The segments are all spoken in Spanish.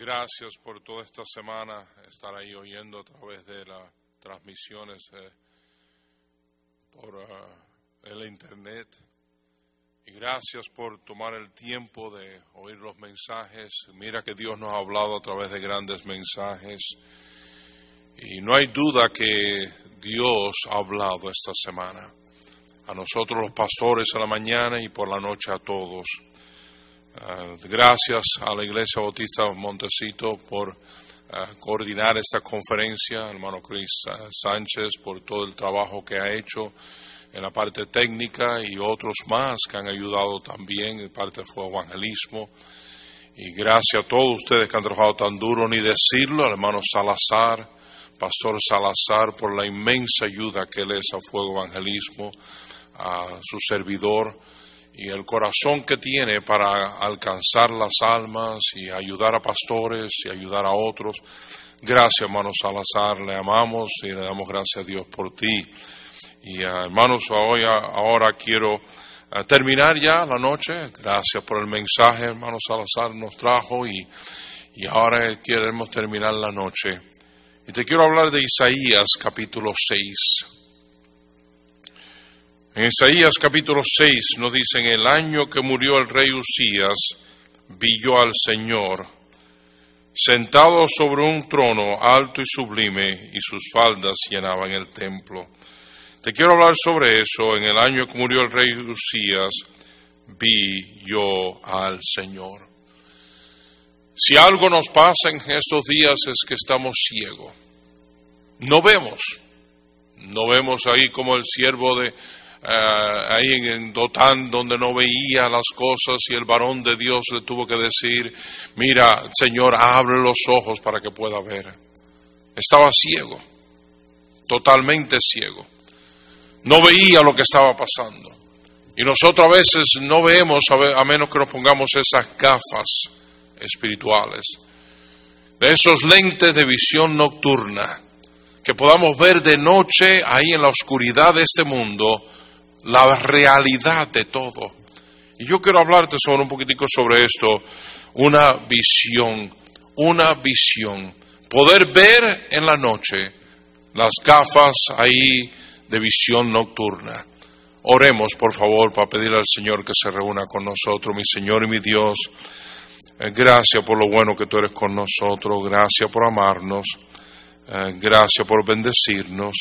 gracias por toda esta semana estar ahí oyendo a través de las transmisiones eh, por uh, el internet. Y gracias por tomar el tiempo de oír los mensajes. Mira que Dios nos ha hablado a través de grandes mensajes. Y no hay duda que Dios ha hablado esta semana. A nosotros los pastores a la mañana y por la noche a todos. Uh, gracias a la Iglesia Bautista Montecito por uh, coordinar esta conferencia, hermano Cris uh, Sánchez por todo el trabajo que ha hecho en la parte técnica y otros más que han ayudado también en parte del evangelismo. Y gracias a todos ustedes que han trabajado tan duro, ni decirlo, al hermano Salazar, Pastor Salazar, por la inmensa ayuda que él es a Fuego Evangelismo, a su servidor y el corazón que tiene para alcanzar las almas y ayudar a pastores y ayudar a otros. Gracias, hermano Salazar, le amamos y le damos gracias a Dios por ti. Y uh, hermanos, hoy, ahora quiero uh, terminar ya la noche. Gracias por el mensaje, hermano Salazar nos trajo y, y ahora queremos terminar la noche. Y te quiero hablar de Isaías capítulo 6. En Isaías capítulo 6 nos dice, en el año que murió el rey Usías, vi yo al Señor, sentado sobre un trono alto y sublime, y sus faldas llenaban el templo. Te quiero hablar sobre eso. En el año que murió el rey Usías, vi yo al Señor. Si algo nos pasa en estos días es que estamos ciegos. No vemos. No vemos ahí como el siervo de Uh, ahí en Dotán donde no veía las cosas y el varón de Dios le tuvo que decir, mira, Señor, abre los ojos para que pueda ver. Estaba ciego, totalmente ciego. No veía lo que estaba pasando. Y nosotros a veces no vemos a menos que nos pongamos esas gafas espirituales, de esos lentes de visión nocturna, que podamos ver de noche ahí en la oscuridad de este mundo la realidad de todo. Y yo quiero hablarte sobre un poquitico sobre esto, una visión, una visión. Poder ver en la noche las gafas ahí de visión nocturna. Oremos, por favor, para pedirle al Señor que se reúna con nosotros, mi Señor y mi Dios. Eh, gracias por lo bueno que tú eres con nosotros, gracias por amarnos, eh, gracias por bendecirnos,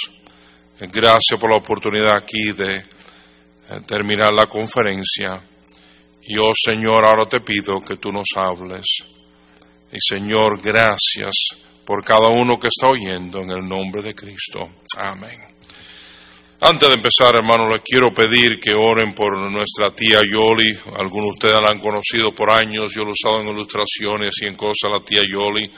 eh, gracias por la oportunidad aquí de terminar la conferencia. Y oh Señor, ahora te pido que tú nos hables. Y Señor, gracias por cada uno que está oyendo en el nombre de Cristo. Amén. Antes de empezar, hermano, les quiero pedir que oren por nuestra tía Yoli. Algunos de ustedes la han conocido por años, yo lo he usado en ilustraciones y en cosas, la tía Yoli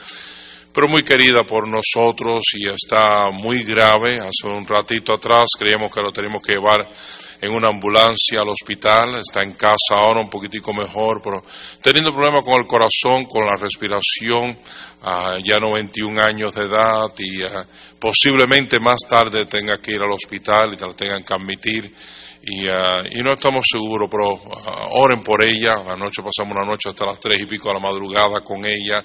pero muy querida por nosotros y está muy grave. Hace un ratito atrás creíamos que lo teníamos que llevar en una ambulancia al hospital, está en casa ahora un poquitico mejor, pero teniendo problemas con el corazón, con la respiración, uh, ya 91 años de edad y uh, posiblemente más tarde tenga que ir al hospital y la tengan que admitir. Y, uh, y, no estamos seguros, pero oren por ella. Anoche pasamos una noche hasta las tres y pico de la madrugada con ella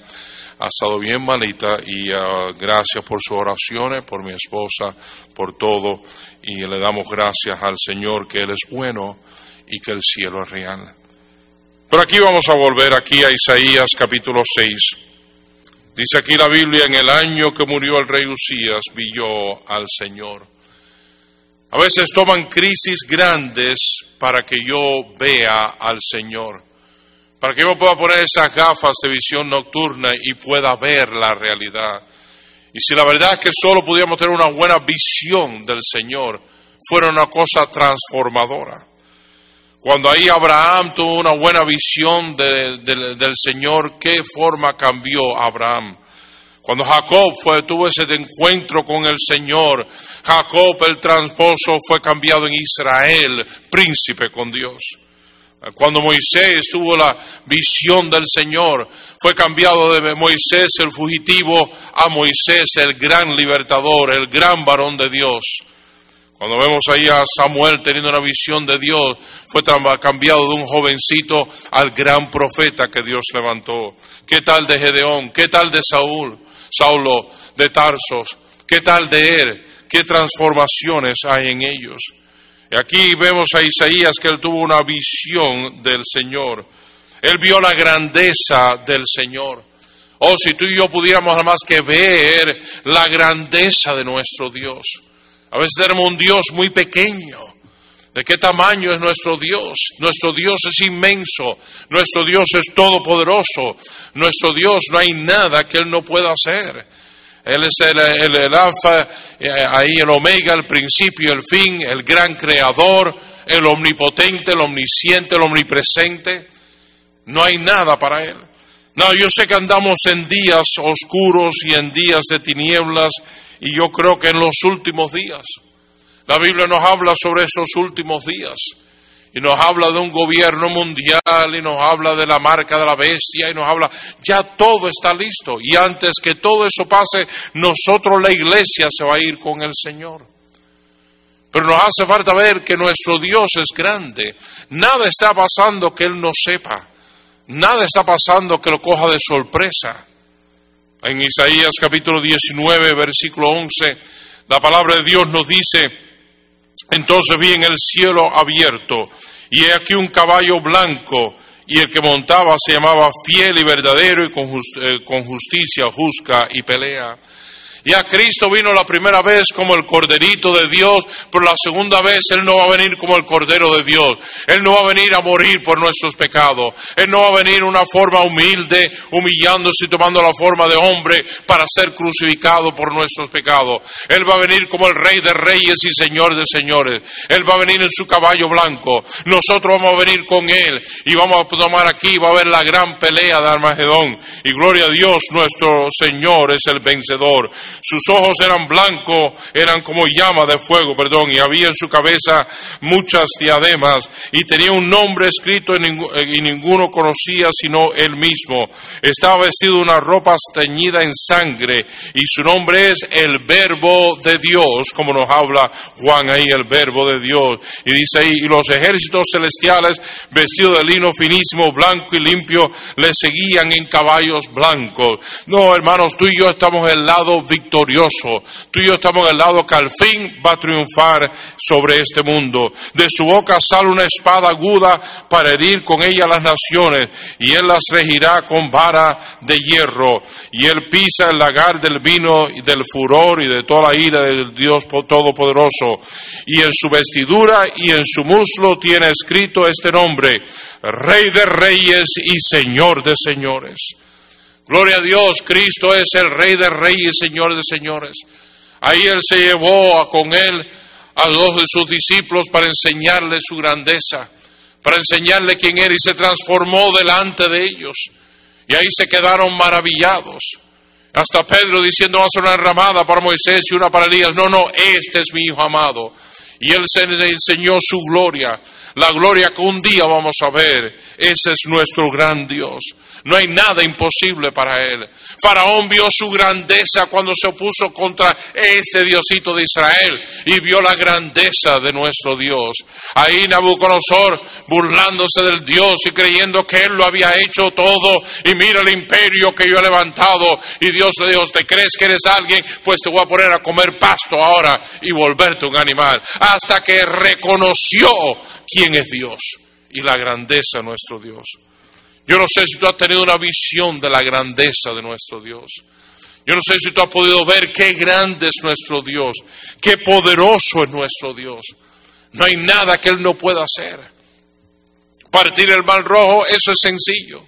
ha estado bien malita y uh, gracias por sus oraciones, por mi esposa, por todo y le damos gracias al Señor que Él es bueno y que el cielo es real. Pero aquí vamos a volver aquí a Isaías capítulo 6. Dice aquí la Biblia, en el año que murió el rey Usías, vi yo al Señor. A veces toman crisis grandes para que yo vea al Señor para que yo pueda poner esas gafas de visión nocturna y pueda ver la realidad. Y si la verdad es que solo pudiéramos tener una buena visión del Señor, fuera una cosa transformadora. Cuando ahí Abraham tuvo una buena visión de, de, del Señor, ¿qué forma cambió Abraham? Cuando Jacob fue, tuvo ese encuentro con el Señor, Jacob el transposo fue cambiado en Israel, príncipe con Dios. Cuando Moisés tuvo la visión del Señor, fue cambiado de Moisés el fugitivo a Moisés el gran libertador, el gran varón de Dios. Cuando vemos ahí a Samuel teniendo una visión de Dios, fue cambiado de un jovencito al gran profeta que Dios levantó. ¿Qué tal de Gedeón? ¿Qué tal de Saúl? Saulo de Tarsos. ¿Qué tal de él? ¿Qué transformaciones hay en ellos? Y aquí vemos a Isaías que él tuvo una visión del Señor. Él vio la grandeza del Señor. Oh, si tú y yo pudiéramos nada más que ver la grandeza de nuestro Dios. A veces tenemos un Dios muy pequeño. ¿De qué tamaño es nuestro Dios? Nuestro Dios es inmenso, nuestro Dios es todopoderoso, nuestro Dios no hay nada que Él no pueda hacer. Él es el, el, alfa, eh, ahí el omega, el principio, el fin, el gran creador, el omnipotente, el omnisciente, el omnipresente. No hay nada para Él. No, yo sé que andamos en días oscuros y en días de tinieblas y yo creo que en los últimos días, la Biblia nos habla sobre esos últimos días y nos habla de un gobierno mundial y nos habla de la marca de la bestia y nos habla, ya todo está listo y antes que todo eso pase, nosotros la iglesia se va a ir con el Señor. Pero nos hace falta ver que nuestro Dios es grande. Nada está pasando que Él no sepa. Nada está pasando que lo coja de sorpresa. En Isaías capítulo 19, versículo 11, la palabra de Dios nos dice, entonces vi en el cielo abierto, y he aquí un caballo blanco, y el que montaba se llamaba fiel y verdadero, y con, eh, con justicia juzga y pelea. Ya Cristo vino la primera vez como el corderito de Dios, pero la segunda vez Él no va a venir como el cordero de Dios. Él no va a venir a morir por nuestros pecados. Él no va a venir en una forma humilde, humillándose y tomando la forma de hombre para ser crucificado por nuestros pecados. Él va a venir como el Rey de Reyes y Señor de Señores. Él va a venir en su caballo blanco. Nosotros vamos a venir con Él y vamos a tomar aquí, va a haber la gran pelea de Armagedón. Y gloria a Dios, nuestro Señor es el vencedor. Sus ojos eran blancos, eran como llama de fuego, perdón, y había en su cabeza muchas diademas, y tenía un nombre escrito y ninguno conocía sino él mismo. Estaba vestido de una ropa teñida en sangre, y su nombre es el Verbo de Dios, como nos habla Juan ahí, el Verbo de Dios. Y dice ahí, y los ejércitos celestiales, vestidos de lino finísimo, blanco y limpio, le seguían en caballos blancos. No, hermanos, tú y yo estamos en el lado victorioso victorioso. Tú y yo estamos al lado que al fin va a triunfar sobre este mundo. De su boca sale una espada aguda para herir con ella las naciones, y él las regirá con vara de hierro. Y él pisa el lagar del vino y del furor y de toda la ira del Dios Todopoderoso. Y en su vestidura y en su muslo tiene escrito este nombre, Rey de Reyes y Señor de Señores. Gloria a Dios, Cristo es el Rey de Reyes Señor de Señores. Ahí Él se llevó con Él a dos de sus discípulos para enseñarle su grandeza, para enseñarle quién era y se transformó delante de ellos. Y ahí se quedaron maravillados. Hasta Pedro diciendo, vamos a una ramada para Moisés y una para Elías. No, no, este es mi Hijo amado. Y Él se le enseñó su gloria, la gloria que un día vamos a ver. Ese es nuestro gran Dios. No hay nada imposible para él. Faraón vio su grandeza cuando se opuso contra este Diosito de Israel y vio la grandeza de nuestro Dios. Ahí Nabucodonosor burlándose del Dios y creyendo que él lo había hecho todo y mira el imperio que yo he levantado y Dios le dijo, ¿te crees que eres alguien? Pues te voy a poner a comer pasto ahora y volverte un animal. Hasta que reconoció quién es Dios y la grandeza de nuestro Dios. Yo no sé si tú has tenido una visión de la grandeza de nuestro Dios. Yo no sé si tú has podido ver qué grande es nuestro Dios, qué poderoso es nuestro Dios. No hay nada que Él no pueda hacer. Partir el mar rojo, eso es sencillo.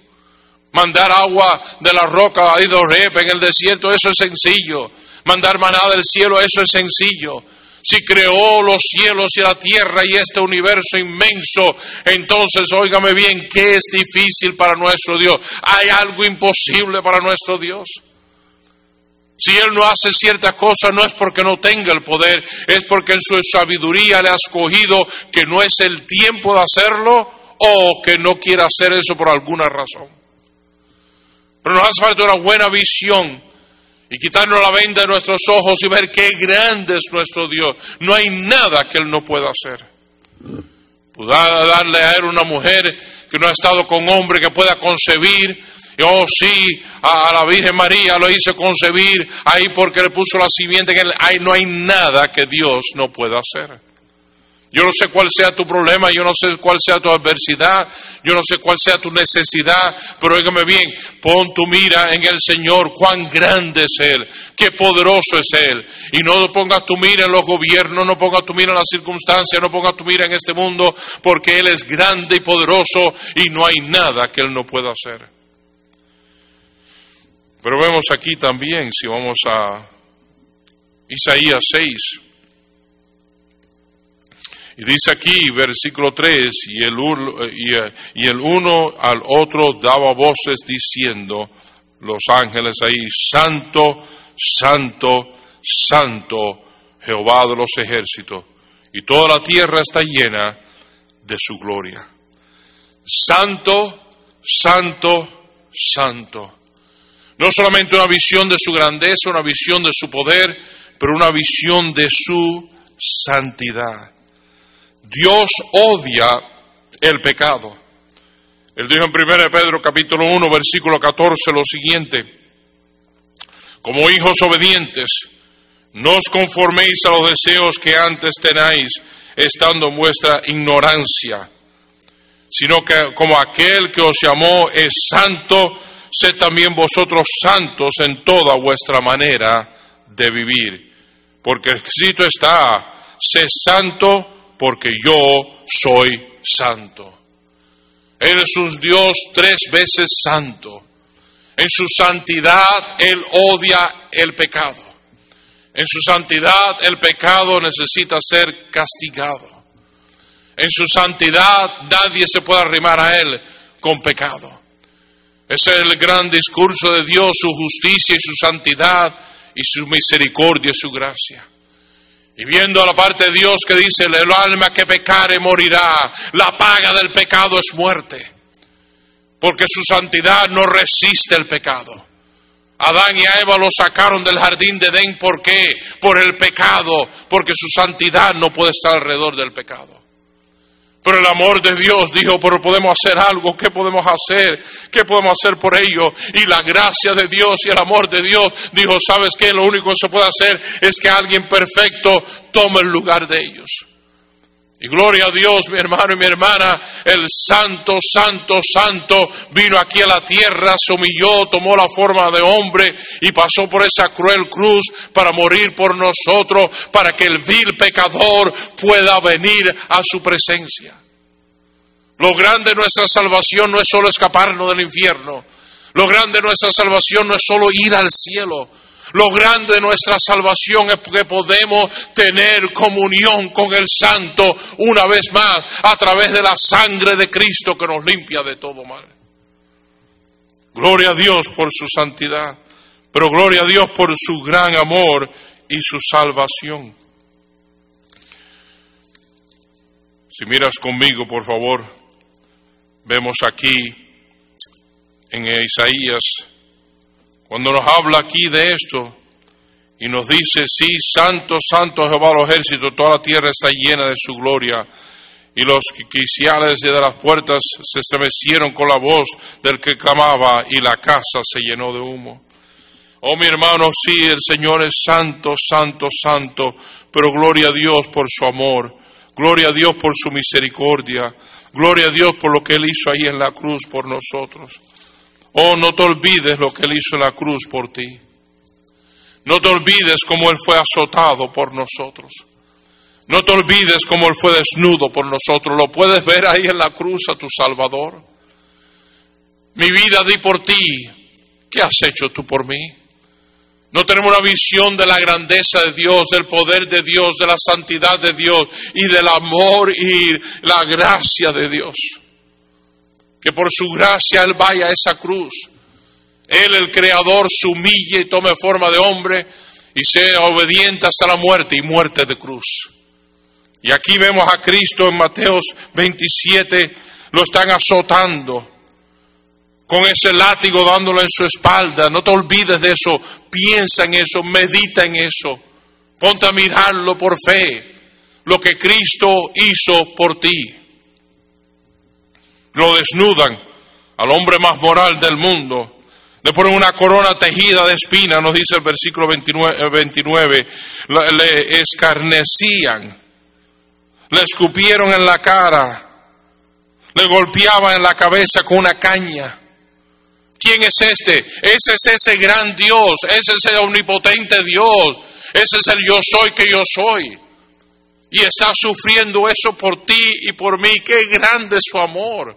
Mandar agua de la roca a Idorep en el desierto, eso es sencillo. Mandar maná del cielo, eso es sencillo. Si creó los cielos y la tierra y este universo inmenso, entonces óigame bien, ¿qué es difícil para nuestro Dios? ¿Hay algo imposible para nuestro Dios? Si Él no hace ciertas cosas no es porque no tenga el poder, es porque en su sabiduría le ha escogido que no es el tiempo de hacerlo o que no quiere hacer eso por alguna razón. Pero nos hace falta una buena visión y quitarnos la venda de nuestros ojos y ver qué grande es nuestro Dios. No hay nada que Él no pueda hacer. Pueda darle a Él una mujer que no ha estado con hombre que pueda concebir. Oh, sí, a, la Virgen María lo hizo concebir ahí porque le puso la simiente. Ahí no hay nada que Dios no pueda hacer. Yo no sé cuál sea tu problema, yo no sé cuál sea tu adversidad, yo no sé cuál sea tu necesidad, pero óigame bien, pon tu mira en el Señor, cuán grande es Él, qué poderoso es Él. Y no pongas tu mira en los gobiernos, no pongas tu mira en las circunstancias, no pongas tu mira en este mundo, porque Él es grande y poderoso y no hay nada que Él no pueda hacer. Pero vemos aquí también, si vamos a Isaías 6, y dice aquí, versículo 3, y el, y el uno al otro daba voces diciendo, los ángeles ahí, Santo, Santo, Santo, Jehová de los ejércitos, y toda la tierra está llena de su gloria. Santo, Santo, Santo. No solamente una visión de su grandeza, una visión de su poder, pero una visión de su santidad. Dios odia el pecado. Él dijo en 1 Pedro capítulo 1 versículo 14 lo siguiente, como hijos obedientes, no os conforméis a los deseos que antes tenéis estando en vuestra ignorancia, sino que como aquel que os llamó es santo, sed también vosotros santos en toda vuestra manera de vivir. Porque escrito está, sé santo porque yo soy santo. Él es un Dios tres veces santo. En su santidad Él odia el pecado. En su santidad el pecado necesita ser castigado. En su santidad nadie se puede arrimar a Él con pecado. Ese es el gran discurso de Dios, su justicia y su santidad y su misericordia y su gracia. Y viendo a la parte de Dios que dice, el alma que pecare morirá, la paga del pecado es muerte, porque su santidad no resiste el pecado. Adán y Eva lo sacaron del jardín de Edén, ¿por qué? Por el pecado, porque su santidad no puede estar alrededor del pecado. Pero el amor de Dios dijo, pero podemos hacer algo, ¿qué podemos hacer? ¿Qué podemos hacer por ello? Y la gracia de Dios y el amor de Dios dijo, ¿sabes qué? Lo único que se puede hacer es que alguien perfecto tome el lugar de ellos. Y gloria a Dios, mi hermano y mi hermana, el santo, santo, santo vino aquí a la tierra, se humilló, tomó la forma de hombre y pasó por esa cruel cruz para morir por nosotros, para que el vil pecador pueda venir a su presencia. Lo grande de nuestra salvación no es solo escaparnos del infierno, lo grande de nuestra salvación no es solo ir al cielo, lo grande de nuestra salvación es que podemos tener comunión con el Santo una vez más a través de la sangre de Cristo que nos limpia de todo mal. Gloria a Dios por su santidad, pero gloria a Dios por su gran amor y su salvación. Si miras conmigo, por favor, vemos aquí en Isaías cuando nos habla aquí de esto y nos dice, sí, santo, santo Jehová los ejércitos, toda la tierra está llena de su gloria. Y los quiciales de las puertas se estremecieron con la voz del que clamaba y la casa se llenó de humo. Oh mi hermano, sí, el Señor es santo, santo, santo, pero gloria a Dios por su amor, gloria a Dios por su misericordia, gloria a Dios por lo que Él hizo ahí en la cruz por nosotros. Oh, no te olvides lo que Él hizo en la cruz por ti. No te olvides cómo Él fue azotado por nosotros. No te olvides cómo Él fue desnudo por nosotros. Lo puedes ver ahí en la cruz a tu Salvador. Mi vida di por ti. ¿Qué has hecho tú por mí? No tenemos una visión de la grandeza de Dios, del poder de Dios, de la santidad de Dios y del amor y la gracia de Dios que por su gracia Él vaya a esa cruz. Él, el Creador, se humille y tome forma de hombre y sea obediente hasta la muerte y muerte de cruz. Y aquí vemos a Cristo en Mateos 27, lo están azotando con ese látigo dándolo en su espalda. No te olvides de eso, piensa en eso, medita en eso. Ponte a mirarlo por fe, lo que Cristo hizo por ti. Lo desnudan al hombre más moral del mundo. Le ponen una corona tejida de espinas, nos dice el versículo 29, 29 le escarnecían, le escupieron en la cara, le golpeaban en la cabeza con una caña. ¿Quién es este? Ese es ese gran Dios, ese es el omnipotente Dios, ese es el yo soy que yo soy. Y está sufriendo eso por ti y por mí. Qué grande es su amor,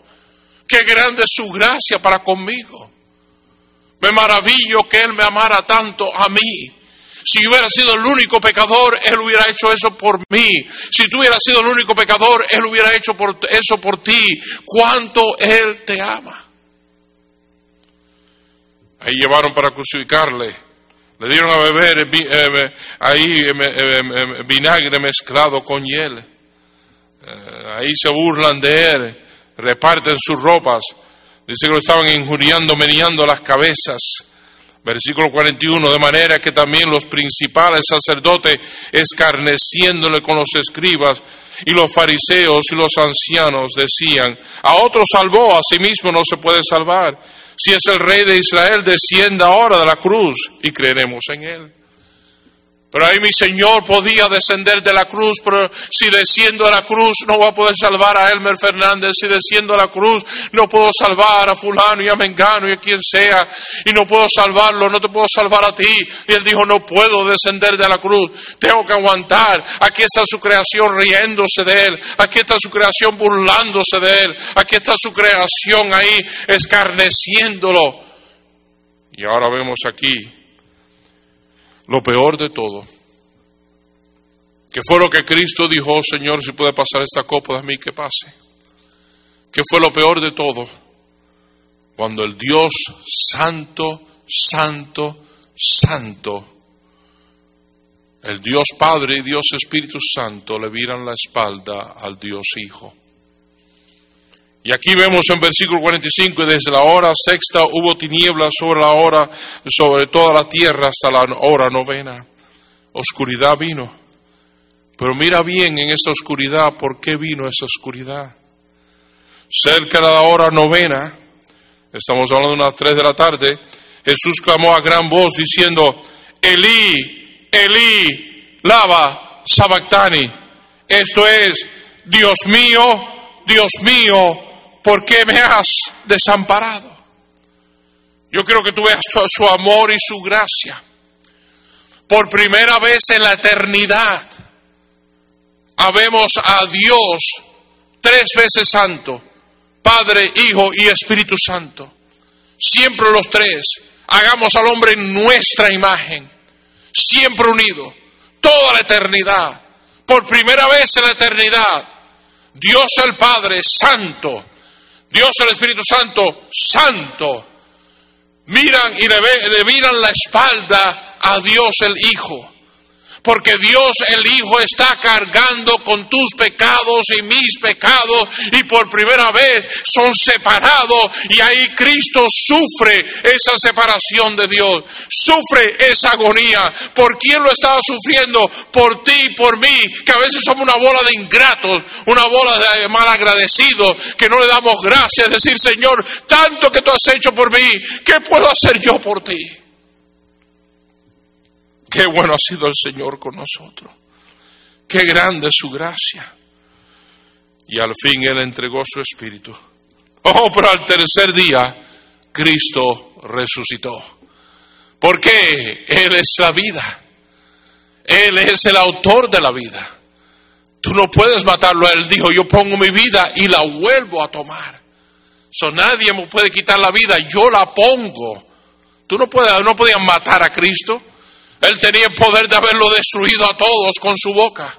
qué grande es su gracia para conmigo. Me maravillo que Él me amara tanto a mí. Si yo hubiera sido el único pecador, Él hubiera hecho eso por mí. Si tú hubieras sido el único pecador, Él hubiera hecho eso por ti. Cuánto Él te ama. Ahí llevaron para crucificarle. Le dieron a beber eh, eh, ahí eh, vinagre mezclado con hiel. ahí se burlan de él, reparten sus ropas. Dice que lo estaban injuriando, meneando las cabezas. Versículo 41, de manera que también los principales sacerdotes, escarneciéndole con los escribas y los fariseos y los ancianos, decían, a otro salvó, a sí mismo no se puede salvar. Si es el rey de Israel, descienda ahora de la cruz y creeremos en él. Pero ahí mi Señor podía descender de la cruz, pero si desciendo a la cruz no va a poder salvar a Elmer Fernández, si desciendo a la cruz no puedo salvar a fulano y a Mengano y a quien sea, y no puedo salvarlo, no te puedo salvar a ti. Y él dijo, no puedo descender de la cruz, tengo que aguantar. Aquí está su creación riéndose de él, aquí está su creación burlándose de él, aquí está su creación ahí escarneciéndolo. Y ahora vemos aquí lo peor de todo, que fue lo que Cristo dijo, oh, Señor, si puede pasar esta copa de mí, que pase. Que fue lo peor de todo, cuando el Dios santo, santo, santo, el Dios Padre y Dios Espíritu Santo le viran la espalda al Dios Hijo. Y aquí vemos en versículo 45, desde la hora sexta hubo tinieblas sobre la hora, sobre toda la tierra hasta la hora novena. Oscuridad vino. Pero mira bien en esta oscuridad, ¿por qué vino esa oscuridad? Cerca de la hora novena, estamos hablando de unas tres de la tarde, Jesús clamó a gran voz diciendo, Elí, Elí, lava, sabactani. Esto es, Dios mío, Dios mío, ¿por qué me has desamparado? Yo quiero que tú veas su amor y su gracia. Por primera vez en la eternidad, habemos a Dios tres veces santo, Padre, Hijo y Espíritu Santo. Siempre los tres. Hagamos al hombre nuestra imagen, siempre unido, toda la eternidad. Por primera vez en la eternidad, Dios el Padre Santo, Dios el Espíritu Santo, santo. Miran y le, le miran la espalda a Dios el Hijo porque Dios el Hijo está cargando con tus pecados y mis pecados y por primera vez son separados y ahí Cristo sufre esa separación de Dios, sufre esa agonía. ¿Por quién lo estaba sufriendo? Por ti y por mí, que a veces somos una bola de ingratos, una bola de malagradecidos, que no le damos gracias, decir Señor, tanto que tú has hecho por mí, ¿qué puedo hacer yo por ti? Qué bueno ha sido el Señor con nosotros. Qué grande es su gracia. Y al fin Él entregó su espíritu. Oh, pero al tercer día Cristo resucitó. Porque Él es la vida. Él es el autor de la vida. Tú no puedes matarlo. Él dijo, yo pongo mi vida y la vuelvo a tomar. So, nadie me puede quitar la vida, yo la pongo. Tú no puedes, no podías matar a Cristo. Él tenía el poder de haberlo destruido a todos con su boca.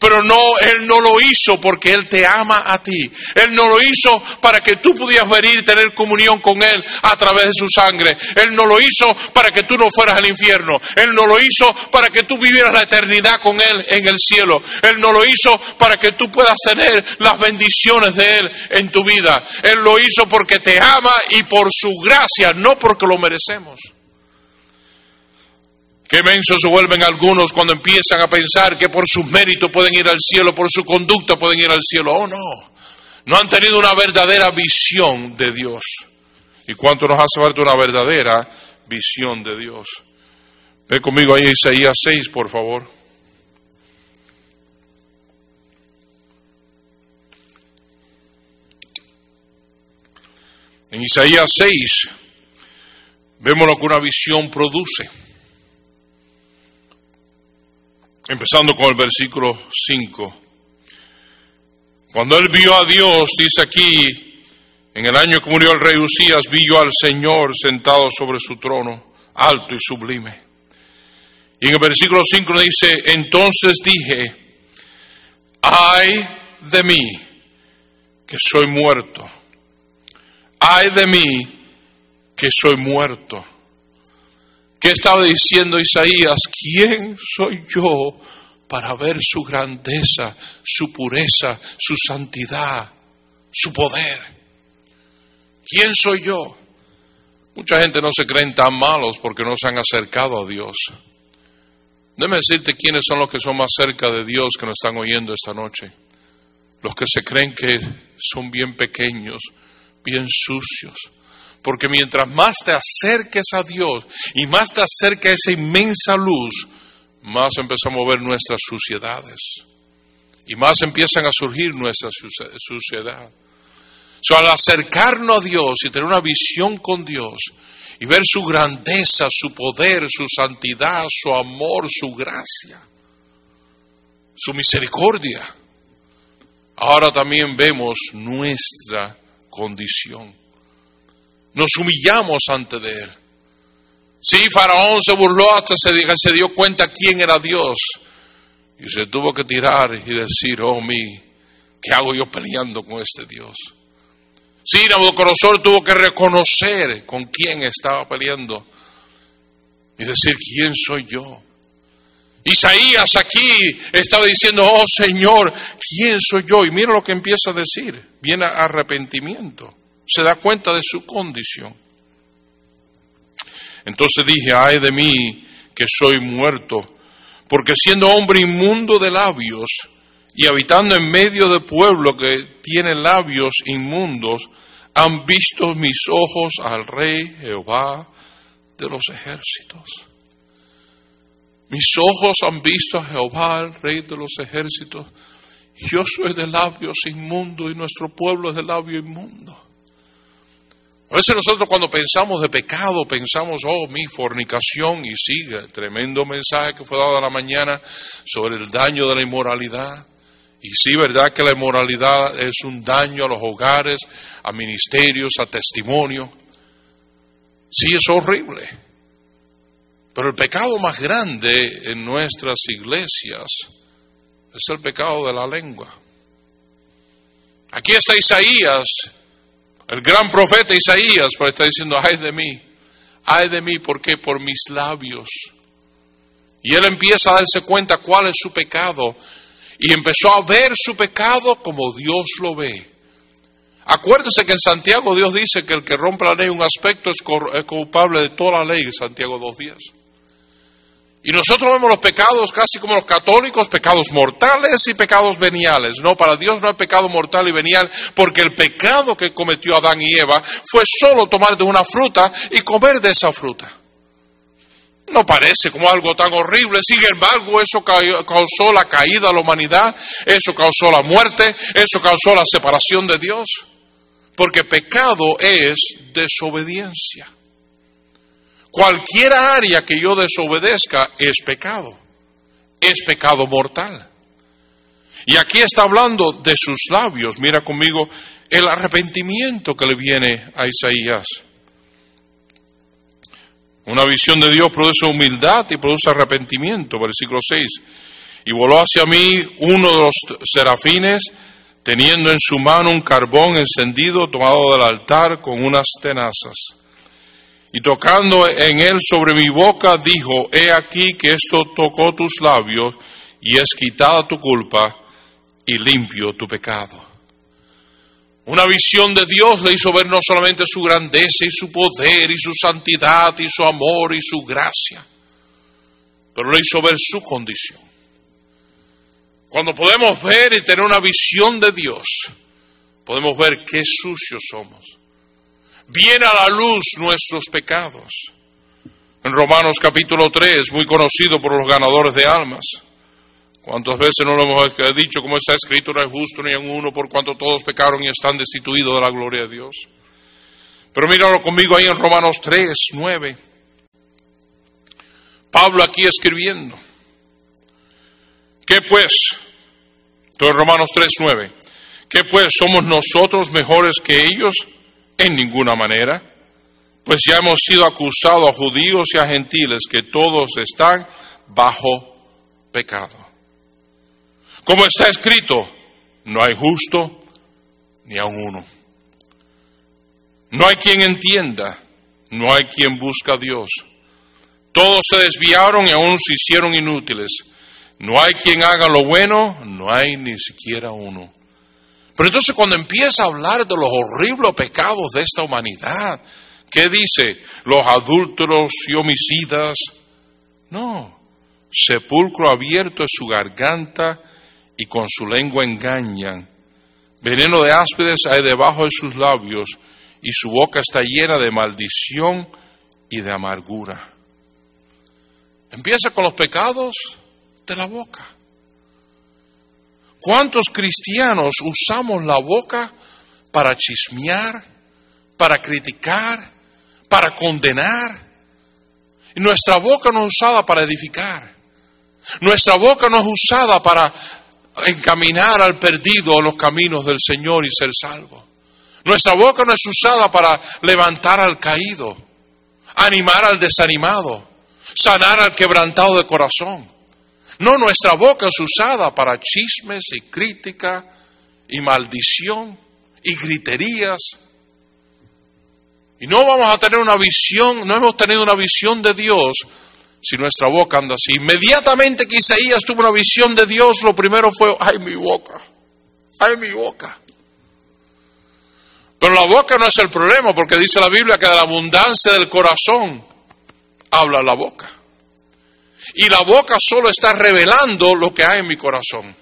Pero no, Él no lo hizo porque Él te ama a ti. Él no lo hizo para que tú pudieras venir y tener comunión con Él a través de su sangre. Él no lo hizo para que tú no fueras al infierno. Él no lo hizo para que tú vivieras la eternidad con Él en el cielo. Él no lo hizo para que tú puedas tener las bendiciones de Él en tu vida. Él lo hizo porque te ama y por su gracia, no porque lo merecemos. Qué mensos se vuelven algunos cuando empiezan a pensar que por sus méritos pueden ir al cielo, por su conducta pueden ir al cielo. Oh, no. No han tenido una verdadera visión de Dios. ¿Y cuánto nos hace falta una verdadera visión de Dios? Ve conmigo ahí Isaías 6, por favor. En Isaías 6 vemos lo que una visión produce. Empezando con el versículo 5. Cuando él vio a Dios, dice aquí, en el año que murió el rey Usías, vio al Señor sentado sobre su trono, alto y sublime. Y en el versículo 5 dice, entonces dije, ay de mí, que soy muerto, ay de mí, que soy muerto ¿Qué estaba diciendo Isaías? ¿Quién soy yo para ver su grandeza, su pureza, su santidad, su poder? ¿Quién soy yo? Mucha gente no se creen tan malos porque no se han acercado a Dios. Déjame decirte quiénes son los que son más cerca de Dios que nos están oyendo esta noche. Los que se creen que son bien pequeños, bien sucios, porque mientras más te acerques a Dios y más te acerca esa inmensa luz, más empezamos a ver nuestras suciedades. Y más empiezan a surgir nuestras suciedades. So, al acercarnos a Dios y tener una visión con Dios y ver su grandeza, su poder, su santidad, su amor, su gracia, su misericordia, ahora también vemos nuestra condición nos humillamos ante de Él. Sí, Faraón se burló hasta se dio cuenta quién era Dios. Y se tuvo que tirar y decir, oh mi, ¿qué hago yo peleando con este Dios? Sí, Nabucodonosor tuvo que reconocer con quién estaba peleando y decir, ¿quién soy yo? Isaías aquí estaba diciendo, oh Señor, ¿quién soy yo? Y mira lo que empieza a decir, viene arrepentimiento se da cuenta de su condición. Entonces dije, ay de mí que soy muerto, porque siendo hombre inmundo de labios y habitando en medio de pueblo que tiene labios inmundos, han visto mis ojos al rey Jehová de los ejércitos. Mis ojos han visto a Jehová, el rey de los ejércitos. Yo soy de labios inmundos y nuestro pueblo es de labio inmundo. A veces nosotros cuando pensamos de pecado, pensamos, oh, mi fornicación, y sigue, tremendo mensaje que fue dado a la mañana sobre el daño de la inmoralidad. Y sí, verdad que la inmoralidad es un daño a los hogares, a ministerios, a testimonio. Sí, es horrible. Pero el pecado más grande en nuestras iglesias es el pecado de la lengua. Aquí está Isaías el gran profeta Isaías está diciendo, ay de mí, ay de mí, ¿por qué? Por mis labios. Y él empieza a darse cuenta cuál es su pecado. Y empezó a ver su pecado como Dios lo ve. Acuérdese que en Santiago Dios dice que el que rompe la ley un aspecto es culpable de toda la ley, Santiago 2.10. Y nosotros vemos los pecados casi como los católicos, pecados mortales y pecados veniales. No, para Dios no hay pecado mortal y venial, porque el pecado que cometió Adán y Eva fue solo tomar de una fruta y comer de esa fruta. No parece como algo tan horrible, sin embargo eso causó la caída de la humanidad, eso causó la muerte, eso causó la separación de Dios, porque pecado es desobediencia. Cualquier área que yo desobedezca es pecado, es pecado mortal. Y aquí está hablando de sus labios, mira conmigo el arrepentimiento que le viene a Isaías. Una visión de Dios produce humildad y produce arrepentimiento, versículo 6. Y voló hacia mí uno de los serafines, teniendo en su mano un carbón encendido tomado del altar con unas tenazas. Y tocando en él sobre mi boca, dijo, he aquí que esto tocó tus labios y es quitada tu culpa y limpio tu pecado. Una visión de Dios le hizo ver no solamente su grandeza y su poder y su santidad y su amor y su gracia, pero le hizo ver su condición. Cuando podemos ver y tener una visión de Dios, podemos ver qué sucios somos. Viene a la luz nuestros pecados. En Romanos capítulo 3, muy conocido por los ganadores de almas, ¿Cuántas veces no lo hemos dicho como está escrito? No hay justo ni en uno por cuanto todos pecaron y están destituidos de la gloria de Dios. Pero míralo conmigo ahí en Romanos 3, 9. Pablo aquí escribiendo. ¿Qué pues? En Romanos 3, 9. ¿Qué pues? ¿Somos nosotros mejores que ellos? En ninguna manera. Pues ya hemos sido acusados a judíos y a gentiles que todos están bajo pecado. Como está escrito, no hay justo ni a uno. No hay quien entienda, no hay quien busca a Dios. Todos se desviaron y aún se hicieron inútiles. No hay quien haga lo bueno, no hay ni siquiera uno. Pero entonces cuando empieza a hablar de los horribles pecados de esta humanidad, ¿qué dice? Los adúlteros y homicidas. No, sepulcro abierto es su garganta y con su lengua engañan. Veneno de áspides hay debajo de sus labios y su boca está llena de maldición y de amargura. Empieza con los pecados de la boca. ¿Cuántos cristianos usamos la boca para chismear, para criticar, para condenar? Nuestra boca no es usada para edificar. Nuestra boca no es usada para encaminar al perdido a los caminos del Señor y ser salvo. Nuestra boca no es usada para levantar al caído, animar al desanimado, sanar al quebrantado de corazón. No, nuestra boca es usada para chismes y crítica y maldición y griterías. Y no vamos a tener una visión, no hemos tenido una visión de Dios si nuestra boca anda así. Inmediatamente que Isaías tuvo una visión de Dios, lo primero fue, ay mi boca, ay mi boca. Pero la boca no es el problema, porque dice la Biblia que de la abundancia del corazón habla la boca. Y la boca solo está revelando lo que hay en mi corazón.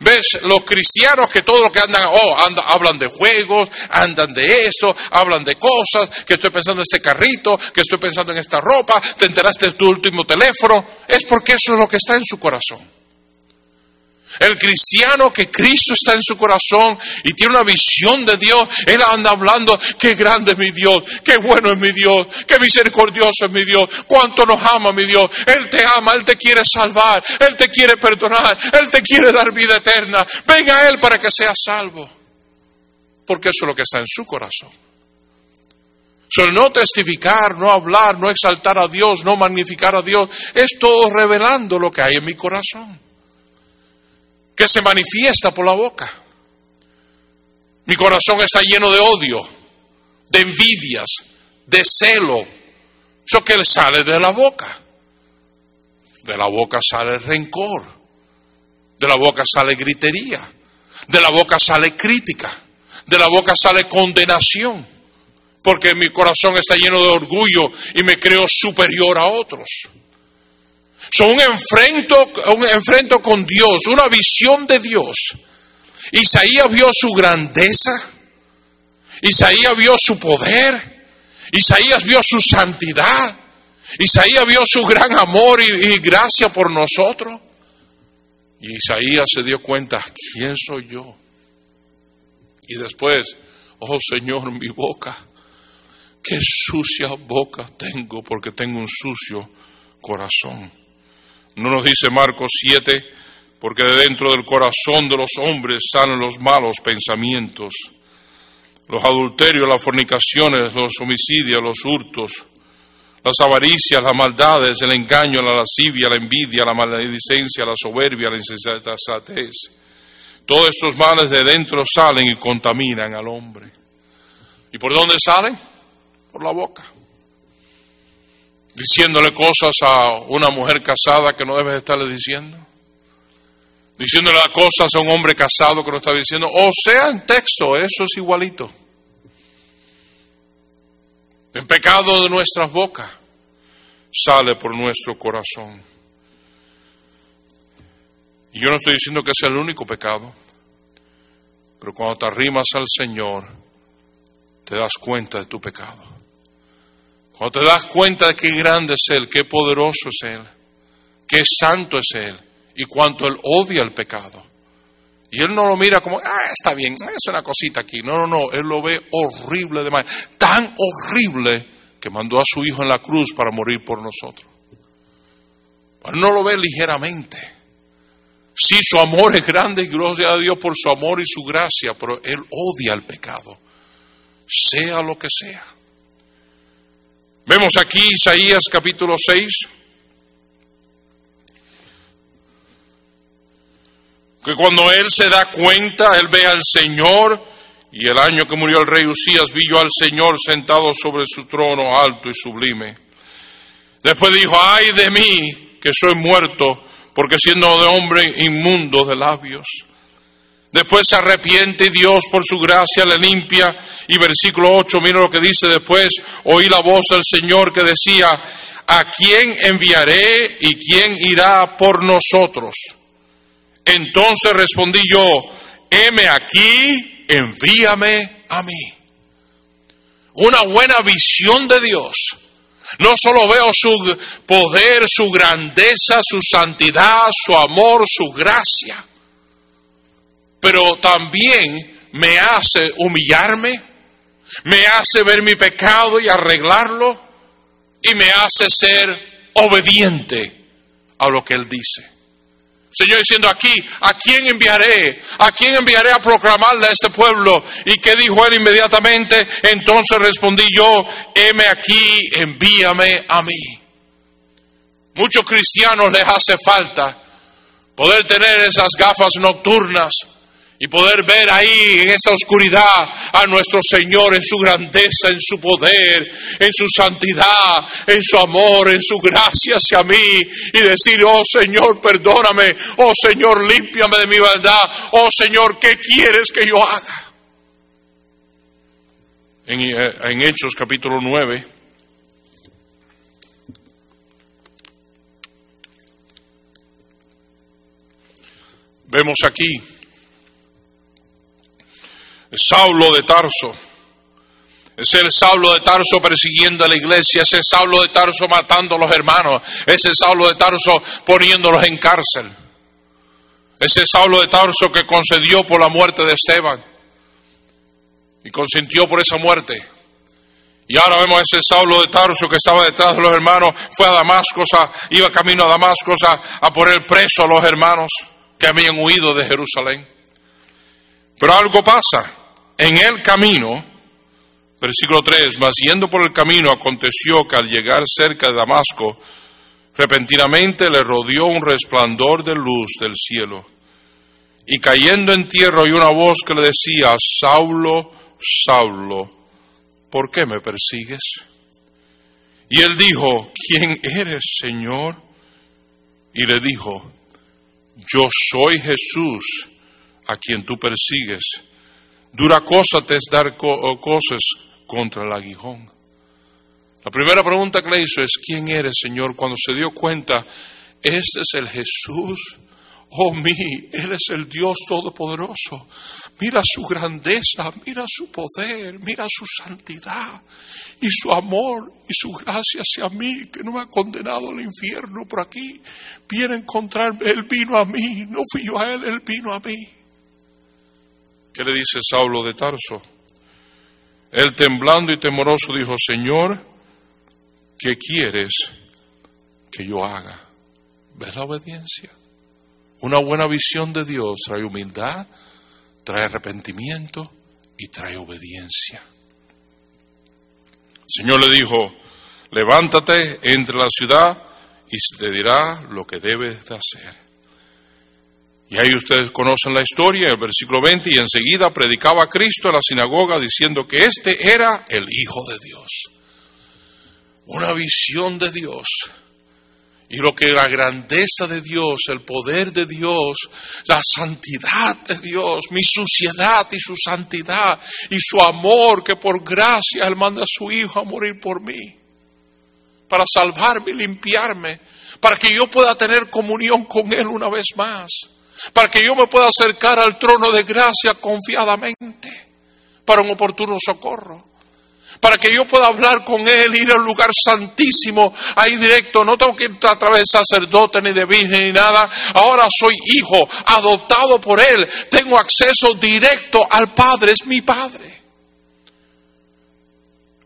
¿Ves? Los cristianos que todo lo que andan, oh, hablan de juegos, andan de esto, hablan de cosas, que estoy pensando en este carrito, que estoy pensando en esta ropa, te enteraste de tu último teléfono, es porque eso es lo que está en su corazón. El cristiano que Cristo está en su corazón y tiene una visión de Dios, él anda hablando, qué grande es mi Dios, qué bueno es mi Dios, qué misericordioso es mi Dios, cuánto nos ama mi Dios. Él te ama, Él te quiere salvar, Él te quiere perdonar, Él te quiere dar vida eterna. Venga a Él para que seas salvo. Porque eso es lo que está en su corazón. Sobre no testificar, no hablar, no exaltar a Dios, no magnificar a Dios, es todo revelando lo que hay en mi corazón que se manifiesta por la boca. Mi corazón está lleno de odio, de envidias, de celo. Eso que sale de la boca. De la boca sale rencor. De la boca sale gritería. De la boca sale crítica. De la boca sale condenación. Porque mi corazón está lleno de orgullo y me creo superior a otros. Son un enfrento, un enfrento con Dios, una visión de Dios. Isaías vio su grandeza, Isaías vio su poder, Isaías vio su santidad, Isaías vio su gran amor y, gracia por nosotros. Y Isaías se dio cuenta, ¿quién soy yo? Y después, oh Señor, mi boca, qué sucia boca tengo porque tengo un sucio corazón. No nos dice Marcos 7, porque de dentro del corazón de los hombres salen los malos pensamientos, los adulterios, las fornicaciones, los homicidios, los hurtos, las avaricias, las maldades, el engaño, la lascivia, la envidia, la maledicencia, la soberbia, la insensatez. Todos estos males de dentro salen y contaminan al hombre. ¿Y por dónde salen? Por la boca. Diciéndole cosas a una mujer casada que no debes estarle diciendo. Diciéndole cosas a un hombre casado que no está diciendo. O sea, en texto, eso es igualito. El pecado de nuestras bocas sale por nuestro corazón. Y yo no estoy diciendo que sea el único pecado, pero cuando te arrimas al Señor, te das cuenta de tu pecado. Cuando te das cuenta de qué grande es Él, qué poderoso es Él, qué santo es Él y cuánto Él odia el pecado. Y Él no lo mira como, ah, está bien, es una cosita aquí. No, no, no, Él lo ve horrible de mal. Tan horrible que mandó a su Hijo en la cruz para morir por nosotros. Él no lo ve ligeramente. Sí, su amor es grande y gracias a Dios por su amor y su gracia, pero Él odia el pecado, sea lo que sea. Vemos aquí Isaías capítulo 6, que cuando Él se da cuenta, Él ve al Señor, y el año que murió el rey Usías, vi yo al Señor sentado sobre su trono alto y sublime. Después dijo, ay de mí, que soy muerto, porque siendo de hombre inmundo de labios. Después se arrepiente y Dios por su gracia le limpia. Y versículo 8, mira lo que dice después, oí la voz del Señor que decía, ¿a quién enviaré y quién irá por nosotros? Entonces respondí yo, heme aquí, envíame a mí. Una buena visión de Dios no solo veo su poder, su grandeza, su santidad, su amor, su gracia, pero también me hace humillarme, me hace ver mi pecado y arreglarlo, y me hace ser obediente a lo que Él dice. Señor diciendo aquí, ¿a quién enviaré? ¿A quién enviaré a proclamarle a este pueblo? ¿Y qué dijo él inmediatamente? Entonces respondí yo, heme aquí, envíame a mí. Muchos cristianos les hace falta poder tener esas gafas nocturnas y poder ver ahí en esa oscuridad a nuestro Señor en su grandeza, en su poder, en su santidad, en su amor, en su gracia hacia mí y decir, oh Señor, perdóname, oh Señor, límpiame de mi verdad, oh Señor, ¿qué quieres que yo haga? En, eh, en Hechos capítulo 9. Vemos aquí Saulo de Tarso. Es el Saulo de Tarso persiguiendo a la iglesia, ese Saulo de Tarso matando a los hermanos, ese Saulo de Tarso poniéndolos en cárcel. Ese Saulo de Tarso que concedió por la muerte de Esteban y consintió por esa muerte. Y ahora vemos a ese Saulo de Tarso que estaba detrás de los hermanos, fue a Damasco, iba camino a Damasco a, a poner preso a los hermanos que habían huido de Jerusalén. Pero algo pasa. En el camino, versículo 3, mas yendo por el camino aconteció que al llegar cerca de Damasco, repentinamente le rodeó un resplandor de luz del cielo. Y cayendo en tierra oyó una voz que le decía, Saulo, Saulo, ¿por qué me persigues? Y él dijo, ¿quién eres, Señor? Y le dijo, yo soy Jesús a quien tú persigues Dura cosa te es dar cosas contra el aguijón. La primera pregunta que le hizo es, ¿quién eres, Señor? Cuando se dio cuenta, este es el Jesús. Oh, mí, Él es el Dios Todopoderoso. Mira su grandeza, mira su poder, mira su santidad y su amor y su gracia hacia mí, que no me ha condenado al infierno por aquí. Viene a encontrarme, Él vino a mí, no fui yo a Él, Él vino a mí. ¿Qué le dice Saulo de Tarso? Él temblando y temoroso dijo, Señor, ¿qué quieres que yo haga? ¿Ves la obediencia? Una buena visión de Dios trae humildad, trae arrepentimiento y trae obediencia. El Señor le dijo, levántate entre la ciudad y se te dirá lo que debes de hacer. Y ahí ustedes conocen la historia, el versículo 20, y enseguida predicaba a Cristo en la sinagoga diciendo que este era el Hijo de Dios. Una visión de Dios. Y lo que la grandeza de Dios, el poder de Dios, la santidad de Dios, mi suciedad y su santidad y su amor que por gracia Él manda a su Hijo a morir por mí, para salvarme y limpiarme, para que yo pueda tener comunión con Él una vez más para que yo me pueda acercar al trono de gracia confiadamente para un oportuno socorro. Para que yo pueda hablar con Él, ir al lugar santísimo, ahí directo. No tengo que ir a través de sacerdote, ni de virgen, ni nada. Ahora soy hijo, adoptado por Él. Tengo acceso directo al Padre, es mi Padre.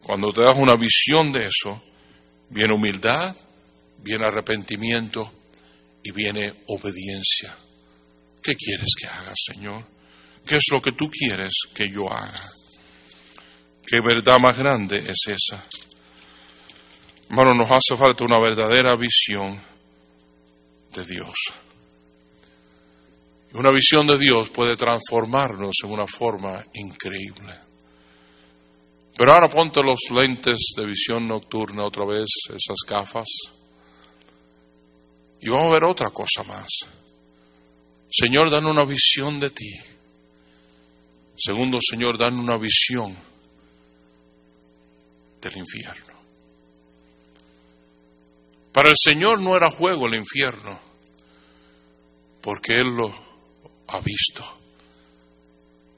Cuando te das una visión de eso, viene humildad, viene arrepentimiento y viene obediencia. ¿Qué quieres que haga, Señor? ¿Qué es lo que tú quieres que yo haga? ¿Qué verdad más grande es esa? Hermano, nos hace falta una verdadera visión de Dios. Una visión de Dios puede transformarnos en una forma increíble. Pero ahora ponte los lentes de visión nocturna otra vez, esas gafas, y vamos a ver otra cosa más. Señor, dan una visión de ti. Segundo, Señor, dan una visión del infierno. Para el Señor no era juego el infierno, porque Él lo ha visto.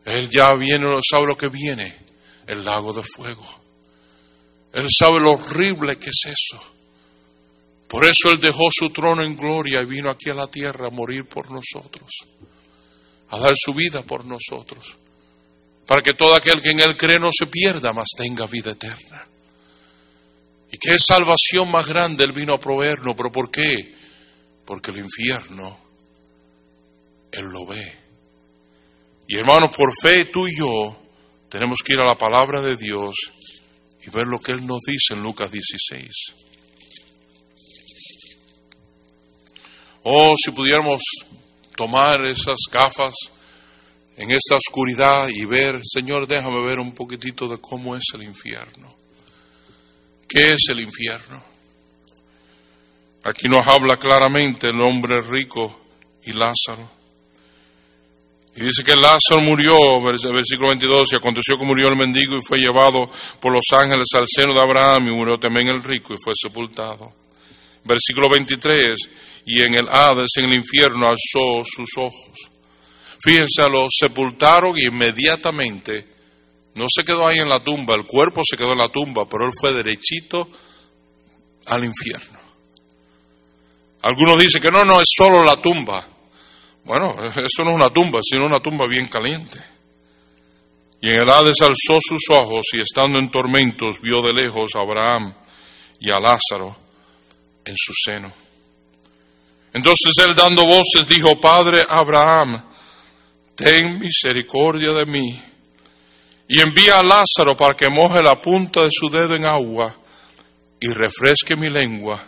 Él ya viene, sabe lo que viene, el lago de fuego. Él sabe lo horrible que es eso. Por eso Él dejó su trono en gloria y vino aquí a la tierra a morir por nosotros, a dar su vida por nosotros, para que todo aquel que en Él cree no se pierda, mas tenga vida eterna. Y qué salvación más grande Él vino a proveernos, pero ¿por qué? Porque el infierno Él lo ve. Y hermanos, por fe tú y yo tenemos que ir a la palabra de Dios y ver lo que Él nos dice en Lucas 16. Oh, si pudiéramos tomar esas gafas en esta oscuridad y ver, Señor, déjame ver un poquitito de cómo es el infierno. ¿Qué es el infierno? Aquí nos habla claramente el hombre rico y Lázaro. Y dice que Lázaro murió, versículo 22, y aconteció que murió el mendigo y fue llevado por los ángeles al seno de Abraham y murió también el rico y fue sepultado. Versículo 23, y en el Hades, en el infierno, alzó sus ojos. Fíjense, lo sepultaron y inmediatamente no se quedó ahí en la tumba, el cuerpo se quedó en la tumba, pero él fue derechito al infierno. Algunos dicen que no, no, es solo la tumba. Bueno, esto no es una tumba, sino una tumba bien caliente. Y en el Hades alzó sus ojos y estando en tormentos vio de lejos a Abraham y a Lázaro en su seno. Entonces él dando voces dijo, Padre Abraham, ten misericordia de mí y envía a Lázaro para que moje la punta de su dedo en agua y refresque mi lengua,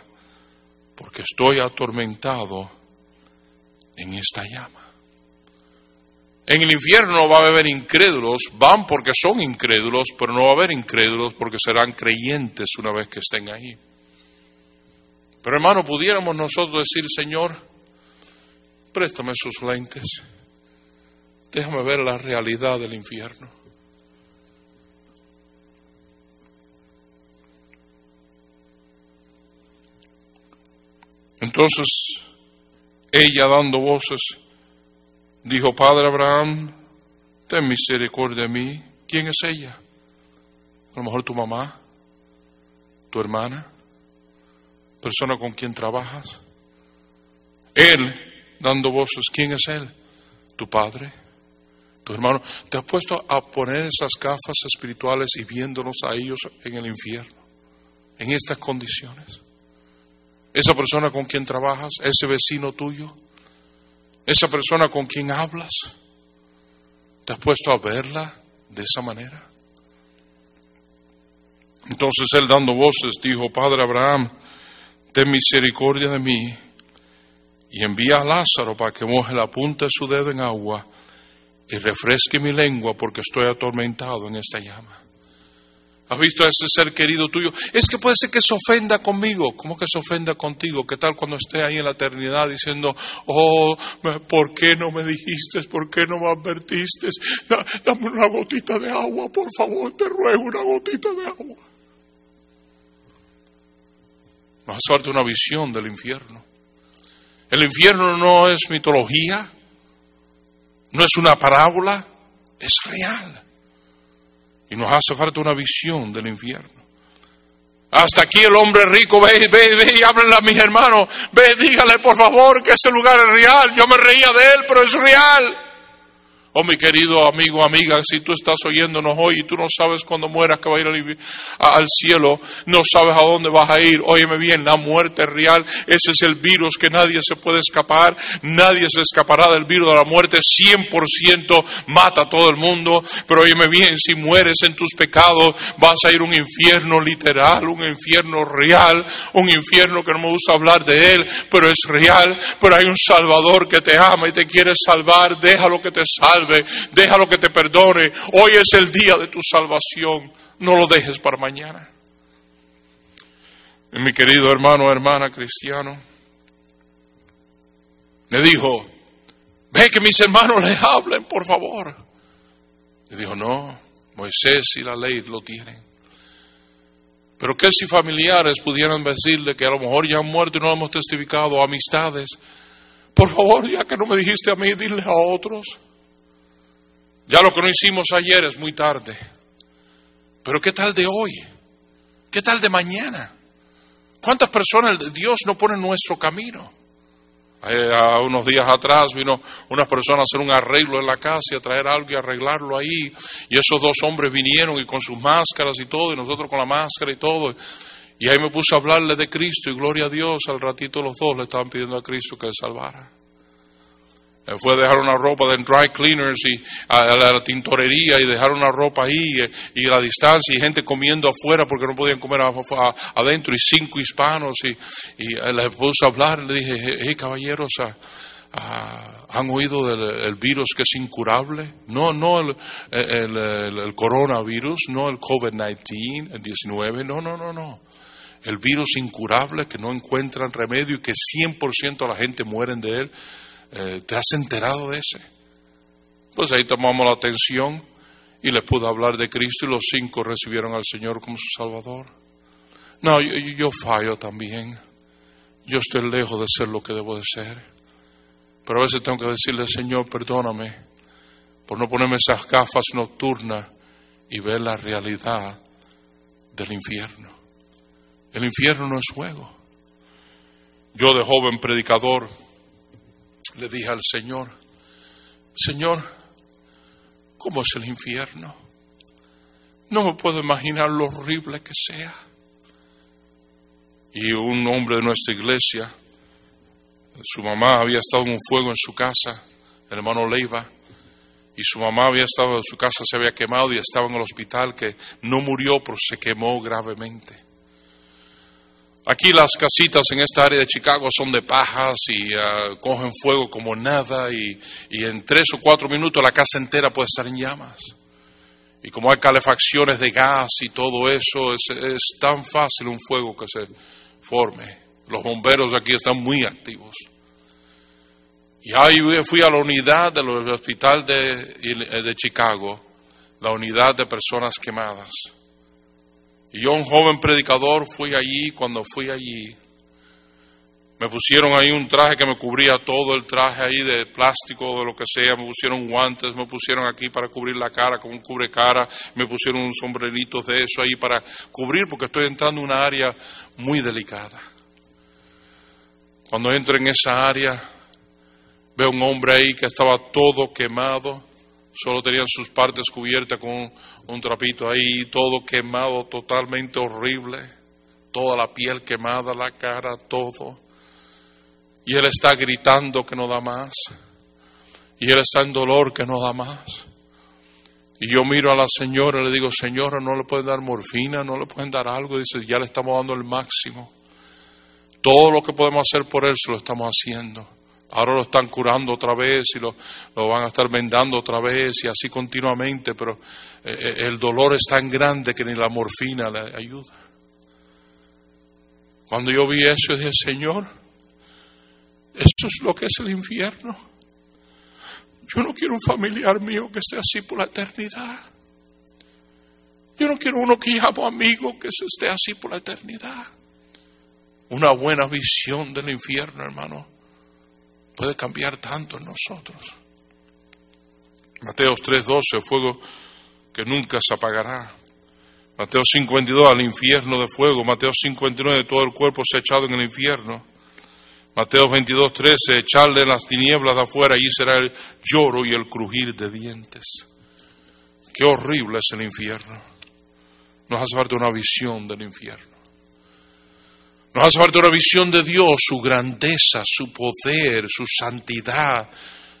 porque estoy atormentado en esta llama. En el infierno no va a haber incrédulos, van porque son incrédulos, pero no va a haber incrédulos porque serán creyentes una vez que estén ahí. Pero hermano, pudiéramos nosotros decir, Señor, préstame sus lentes, déjame ver la realidad del infierno. Entonces, ella dando voces, dijo, Padre Abraham, ten misericordia de mí. ¿Quién es ella? A lo mejor tu mamá, tu hermana persona con quien trabajas. Él dando voces, ¿quién es Él? Tu Padre, tu hermano. Te has puesto a poner esas gafas espirituales y viéndonos a ellos en el infierno, en estas condiciones. Esa persona con quien trabajas, ese vecino tuyo, esa persona con quien hablas, ¿te has puesto a verla de esa manera? Entonces él dando voces dijo, Padre Abraham, ten misericordia de mí y envía a Lázaro para que moje la punta de su dedo en agua y refresque mi lengua porque estoy atormentado en esta llama. ¿Has visto a ese ser querido tuyo? Es que puede ser que se ofenda conmigo. ¿Cómo que se ofenda contigo? ¿Qué tal cuando esté ahí en la eternidad diciendo, oh, ¿por qué no me dijiste? ¿Por qué no me advertiste? Dame una gotita de agua, por favor, te ruego una gotita de agua. Nos hace falta una visión del infierno. El infierno no es mitología, no es una parábola, es real. Y nos hace falta una visión del infierno. Hasta aquí el hombre rico, ve, ve, ve y háblenle a mis hermanos, ve, dígale por favor que ese lugar es real. Yo me reía de él, pero es real. Oh, mi querido amigo, amiga, si tú estás oyéndonos hoy y tú no sabes cuándo mueras que va a ir al, cielo, no sabes a dónde vas a ir, óyeme bien, la muerte es real, ese es el virus que nadie se puede escapar, nadie se escapará del virus de la muerte, 100% mata a todo el mundo, pero óyeme bien, si mueres en tus pecados, vas a ir a un infierno literal, un infierno real, un infierno que no me gusta hablar de él, pero es real, pero hay un Salvador que te ama y te quiere salvar, déjalo que te salve déjalo que te perdone. Hoy es el día de tu salvación, no lo dejes para mañana. Mi querido hermano hermana cristiano, le dijo, ve que mis hermanos les hablen, por favor. Le dijo, no, Moisés y la ley lo tienen. Pero qué si familiares pudieran decirle que a lo mejor ya han muerto y no lo hemos testificado, amistades. Por favor, ya que no me dijiste a mí, dile a otros. Ya lo que no hicimos ayer es muy tarde. Pero ¿qué tal de hoy? ¿Qué tal de mañana? ¿Cuántas personas Dios no pone en nuestro camino? Eh, a unos días atrás vino una persona a hacer un arreglo en la casa y a traer algo y arreglarlo ahí. Y esos dos hombres vinieron y con sus máscaras y todo, y nosotros con la máscara y todo. Y ahí me puse a hablarle de Cristo y gloria a Dios. Al ratito los dos le estaban pidiendo a Cristo que le salvara. Eh, fue a dejar una ropa de dry cleaners y a, la tintorería y dejar una ropa ahí eh, y, la distancia y gente comiendo afuera porque no podían comer adentro y cinco hispanos y, y eh, les puse a hablar y le dije, hey caballeros, ah, ah, ¿han oído del virus que es incurable? No, no el, el coronavirus, no el COVID-19, el 19, no, no, no, no. El virus incurable que no encuentran remedio y que 100% de la gente mueren de él. Eh, ¿te has enterado de ese? Pues ahí tomamos la atención y le pude hablar de Cristo y los cinco recibieron al Señor como su Salvador. No, yo, yo fallo también. Yo estoy lejos de ser lo que debo de ser. Pero a veces tengo que decirle, Señor, perdóname por no ponerme esas gafas nocturnas y ver la realidad del infierno. El infierno no es juego. Yo de joven predicador le dije al Señor, Señor, ¿cómo es el infierno? No me puedo imaginar lo horrible que sea. Y un hombre de nuestra iglesia, su mamá había estado en un fuego en su casa, el hermano Leiva, y su mamá había estado en su casa, se había quemado y estaba en el hospital que no murió, pero se quemó gravemente. Aquí las casitas en esta área de Chicago son de pajas y ah, cogen fuego como nada y, en tres o cuatro minutos la casa entera puede estar en llamas. Y como hay calefacciones de gas y todo eso, es, es tan fácil un fuego que se forme. Los bomberos aquí están muy activos. Y ahí fui a la unidad del hospital de, de Chicago, la unidad de personas quemadas. Y yo, un joven predicador, fui allí. Cuando fui allí, me pusieron ahí un traje que me cubría todo el traje ahí de plástico, de lo que sea. Me pusieron guantes, me pusieron aquí para cubrir la cara con un cubre cara. Me pusieron un sombrerito de eso ahí para cubrir, porque estoy entrando en una área muy delicada. Cuando entro en esa área, veo un hombre ahí que estaba todo quemado Solo tenían sus partes cubiertas con un, trapito ahí, todo quemado, totalmente horrible. Toda la piel quemada, la cara, todo. Y él está gritando que no da más. Y él está en dolor que no da más. Y yo miro a la señora y le digo, señora, no le pueden dar morfina, no le pueden dar algo. Dice, ya le estamos dando el máximo. Todo lo que podemos hacer por él se lo estamos haciendo. Ahora lo están curando otra vez y lo, lo van a estar vendando otra vez y así continuamente, pero eh, eh, el dolor es tan grande que ni la morfina le ayuda. Cuando yo vi eso, dije, Señor, esto es lo que es el infierno. Yo no quiero un familiar mío que esté así por la eternidad. Yo no quiero uno que llamo amigo que esté así por la eternidad. Una buena visión del infierno, hermano, puede cambiar tanto en nosotros. Mateo 3:12, fuego que nunca se apagará. Mateo 52, al infierno de fuego. Mateo 59, todo el cuerpo se ha echado en el infierno. Mateo 22, 13, echarle las tinieblas de afuera, allí será el lloro y el crujir de dientes. Qué horrible es el infierno. Nos hace falta una visión del infierno. Nos hace falta una visión de Dios, su grandeza, su poder, su santidad,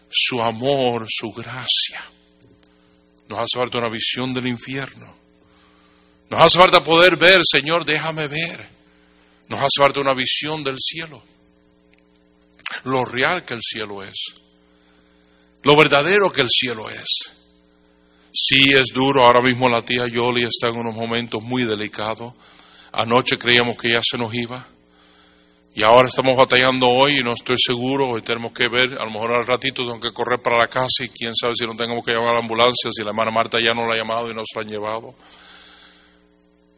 su amor, su gracia. Nos hace falta una visión del infierno. Nos hace falta poder ver, Señor, déjame ver. Nos hace falta una visión del cielo lo real que el cielo es, lo verdadero que el cielo es. Sí es duro, ahora mismo la tía Yoli está en unos momentos muy delicados. Anoche creíamos que ya se nos iba. Y ahora estamos batallando hoy y no estoy seguro, hoy tenemos que ver, a lo mejor al ratito tengo que correr para la casa y quién sabe si no tenemos que llamar a la ambulancia, si la hermana Marta ya no la ha llamado y nos la han llevado.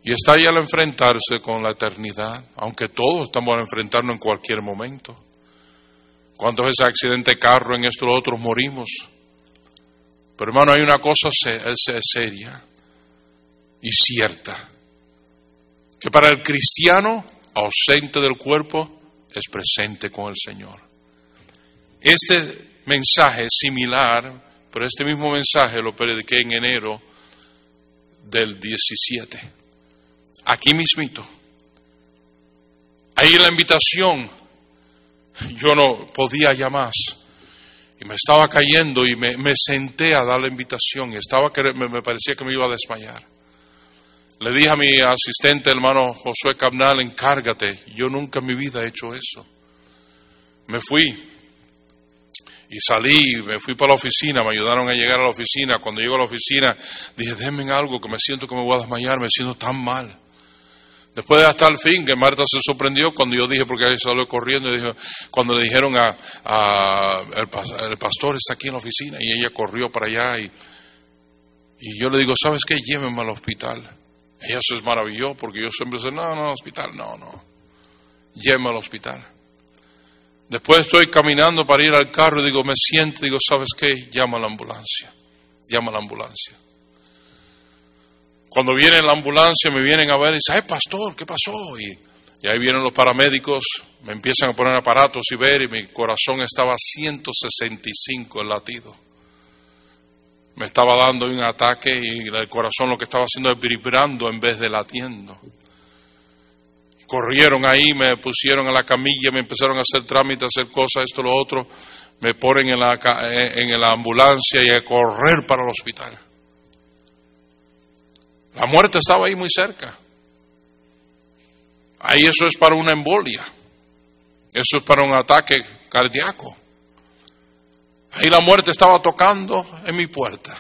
Y está ahí al enfrentarse con la eternidad, aunque todos estamos al enfrentarnos en cualquier momento. ¿Cuántos veces accidente de carro en esto otros morimos? Pero hermano, hay una cosa seria y cierta, que para el cristiano ausente del cuerpo es presente con el Señor. Este mensaje es similar, pero este mismo mensaje lo prediqué en enero del 17. Aquí mismito. Ahí la invitación yo no podía ya más. Y me estaba cayendo y me, senté a dar la invitación y estaba me, me parecía que me iba a desmayar. Le dije a mi asistente, hermano Josué Cabnal, encárgate. Yo nunca en mi vida he hecho eso. Me fui y salí, me fui para la oficina, me ayudaron a llegar a la oficina. Cuando llego a la oficina, dije, déjenme algo que me siento que me voy a desmayar, me siento tan mal. Después de hasta el fin, que Marta se sorprendió cuando yo dije, porque salió corriendo, cuando le dijeron a, el, pastor está aquí en la oficina, y ella corrió para allá, y, y yo le digo, ¿sabes qué? Llévenme al hospital. Ella se maravilló, porque yo siempre sé, no, no, hospital, no, no. Llévenme al hospital. Después estoy caminando para ir al carro y digo, me siento, digo, ¿sabes qué? Llama a la ambulancia. Llama a la ambulancia. Cuando viene la ambulancia me vienen a ver y dicen, ay pastor, ¿qué pasó? Y, ahí vienen los paramédicos, me empiezan a poner aparatos y ver y mi corazón estaba a 165 el latido. Me estaba dando un ataque y el corazón lo que estaba haciendo es vibrando en vez de latiendo. Corrieron ahí, me pusieron en la camilla, me empezaron a hacer trámites, a hacer cosas, esto, lo otro. Me ponen en la, en la ambulancia y a correr para el hospital. La muerte estaba ahí muy cerca. Ahí eso es para una embolia. Eso es para un ataque cardíaco. Ahí la muerte estaba tocando en mi puerta.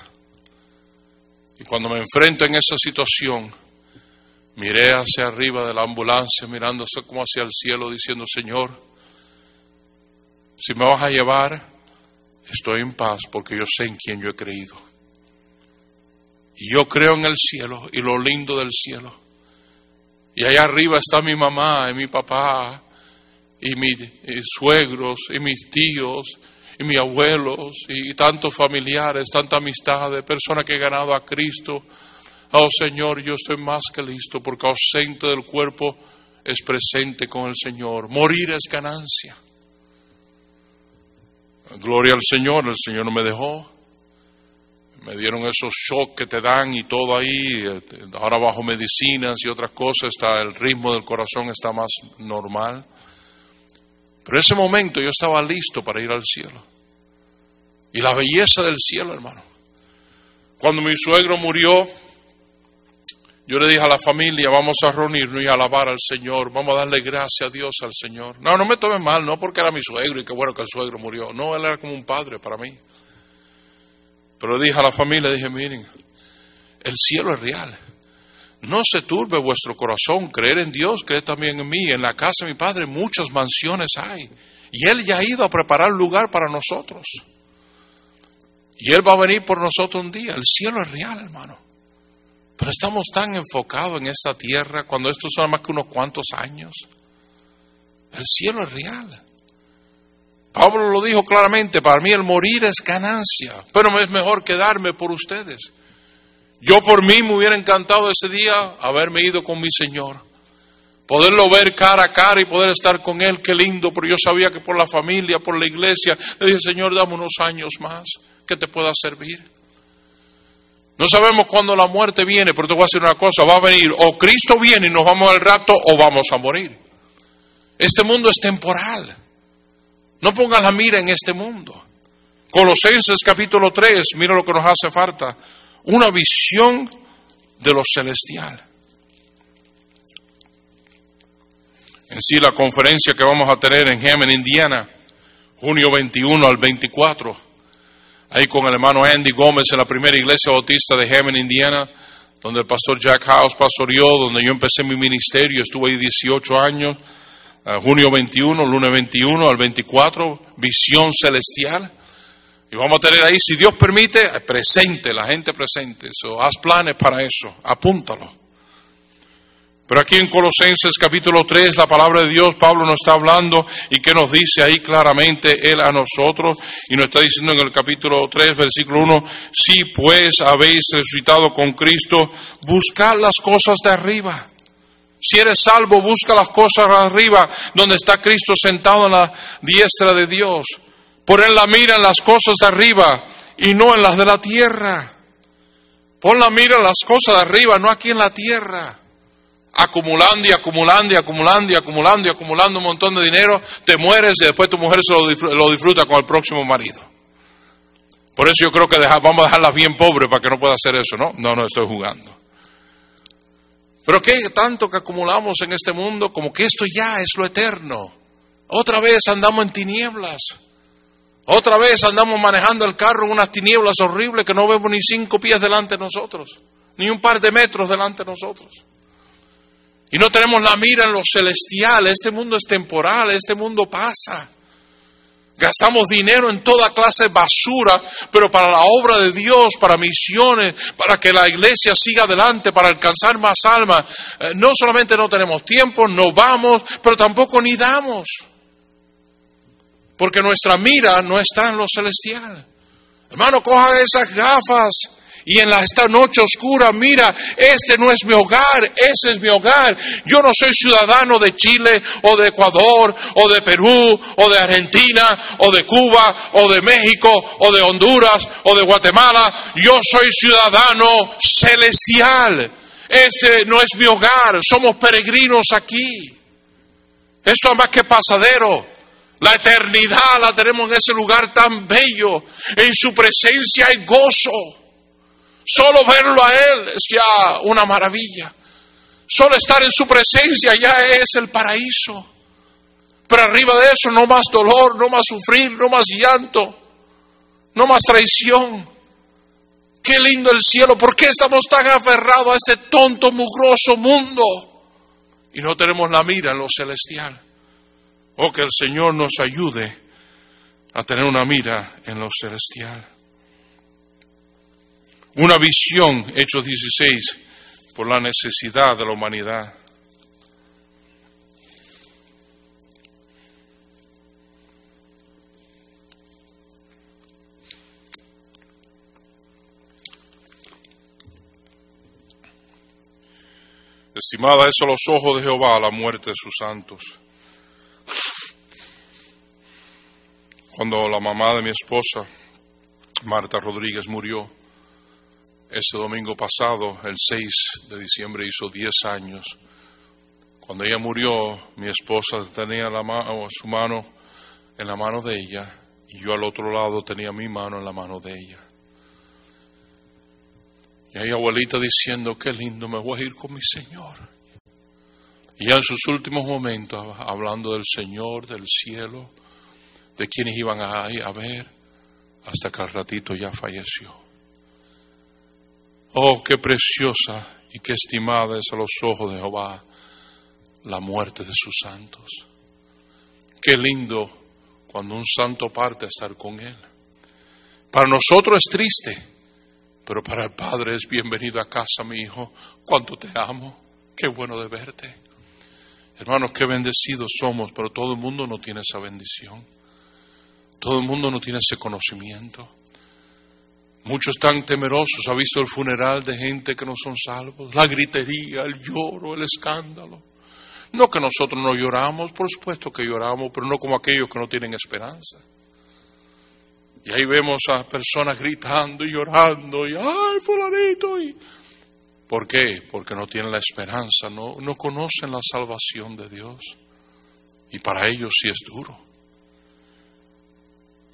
Y cuando me enfrento en esa situación, miré hacia arriba de la ambulancia, mirándose como hacia el cielo, diciendo, Señor, si me vas a llevar, estoy en paz porque yo sé en quién yo he creído. Y yo creo en el cielo y lo lindo del cielo. Y allá arriba está mi mamá y mi papá y mis suegros y mis tíos y mis abuelos y tantos familiares, tanta amistad de personas que he ganado a Cristo. Oh Señor, yo estoy más que listo porque ausente del cuerpo es presente con el Señor. Morir es ganancia. Gloria al Señor, el Señor no me dejó me dieron esos shocks que te dan y todo ahí, ahora bajo medicinas y otras cosas, está el ritmo del corazón está más normal. Pero en ese momento yo estaba listo para ir al cielo. Y la belleza del cielo, hermano. Cuando mi suegro murió, yo le dije a la familia, vamos a reunirnos y alabar al Señor, vamos a darle gracias a Dios al Señor. No, no me tomen mal, no porque era mi suegro y qué bueno que el suegro murió, no, él era como un padre para mí. Pero dije a la familia, dije, miren, el cielo es real. No se turbe vuestro corazón, creer en Dios, creer también en mí. En la casa de mi padre muchas mansiones hay. Y Él ya ha ido a preparar lugar para nosotros. Y Él va a venir por nosotros un día. El cielo es real, hermano. Pero estamos tan enfocados en esta tierra cuando esto son más que unos cuantos años. El cielo es real. Pablo lo dijo claramente, para mí el morir es ganancia, pero es mejor quedarme por ustedes. Yo por mí me hubiera encantado ese día haberme ido con mi Señor, poderlo ver cara a cara y poder estar con Él, qué lindo, pero yo sabía que por la familia, por la iglesia, le dije, Señor, dame unos años más que te pueda servir. No sabemos cuándo la muerte viene, pero te voy a decir una cosa, va a venir o Cristo viene y nos vamos al rato o vamos a morir. Este mundo es temporal. No pongas la mira en este mundo. Colosenses capítulo 3, mira lo que nos hace falta una visión de lo celestial. En sí, la conferencia que vamos a tener en Hammond, Indiana, junio 21 al 24, ahí con el hermano Andy Gómez en la primera iglesia bautista de Hammond, Indiana, donde el pastor Jack House pastoreó, donde yo empecé mi ministerio, estuve ahí 18 años, junio 21, lunes 21 al 24, visión celestial. Y vamos a tener ahí, si Dios permite, presente, la gente presente. So, haz planes para eso, apúntalo. Pero aquí en Colosenses capítulo 3, la palabra de Dios, Pablo nos está hablando y que nos dice ahí claramente Él a nosotros. Y nos está diciendo en el capítulo 3, versículo 1, si pues habéis resucitado con Cristo, buscad las cosas de arriba. Si eres salvo, busca las cosas de arriba, donde está Cristo sentado en la diestra de Dios. Poner la mira en las cosas de arriba y no en las de la tierra. Pon la mira en las cosas de arriba, no aquí en la tierra. Acumulando y acumulando y acumulando y acumulando y acumulando un montón de dinero, te mueres y después tu mujer se lo disfruta con el próximo marido. Por eso yo creo que vamos a dejarlas bien pobres para que no pueda hacer eso, ¿no? No, no estoy jugando. Pero qué tanto que acumulamos en este mundo como que esto ya es lo eterno. Otra vez andamos en tinieblas. Otra vez andamos manejando el carro en unas tinieblas horribles que no vemos ni cinco pies delante de nosotros, ni un par de metros delante de nosotros. Y no tenemos la mira en lo celestial. Este mundo es temporal, este mundo pasa. Gastamos dinero en toda clase de basura, pero para la obra de Dios, para misiones, para que la iglesia siga adelante, para alcanzar más almas. Eh, no solamente no tenemos tiempo, no vamos, pero tampoco ni damos porque nuestra mira no está en lo celestial. Hermano, coja esas gafas y en esta noche oscura, mira, este no es mi hogar, ese es mi hogar. Yo no soy ciudadano de Chile o de Ecuador o de Perú o de Argentina o de Cuba o de México o de Honduras o de Guatemala. Yo soy ciudadano celestial. Este no es mi hogar, somos peregrinos aquí. Esto es más que pasadero. La eternidad la tenemos en ese lugar tan bello. En su presencia hay gozo. Solo verlo a Él es ya una maravilla. Solo estar en su presencia ya es el paraíso. Pero arriba de eso no más dolor, no más sufrir, no más llanto, no más traición. Qué lindo el cielo. ¿Por qué estamos tan aferrados a este tonto, mugroso mundo? Y no tenemos la mira en lo celestial. Oh, que el Señor nos ayude a tener una mira en lo celestial. Una visión, Hechos 16, por la necesidad de la humanidad. Estimada, eso los ojos de Jehová a la muerte de sus santos. Cuando la mamá de mi esposa, Marta Rodríguez, murió, ese domingo pasado, el 6 de diciembre, hizo 10 años. Cuando ella murió, mi esposa tenía su mano en la mano de ella y yo al otro lado tenía mi mano en la mano de ella. Y hay abuelita diciendo, qué lindo, me voy a ir con mi Señor. Y en sus últimos momentos, hablando del Señor, del cielo, de quienes iban a, a ver, hasta que al ratito ya falleció. Oh, qué preciosa y qué estimada es a los ojos de Jehová la muerte de sus santos. Qué lindo cuando un santo parte a estar con él. Para nosotros es triste, pero para el Padre es bienvenido a casa, mi hijo. Cuánto te amo, qué bueno de verte. Hermanos, qué bendecidos somos, pero todo el mundo no tiene esa bendición. Todo el mundo no tiene ese conocimiento. Muchos están temerosos. ¿Ha visto el funeral de gente que no son salvos? La gritería, el lloro, el escándalo. No que nosotros no lloramos, por supuesto que lloramos, pero no como aquellos que no tienen esperanza. Y ahí vemos a personas gritando y llorando y ¡ay, fulanito! Y... ¿Por qué? Porque no tienen la esperanza, no, no conocen la salvación de Dios. Y para ellos sí es duro.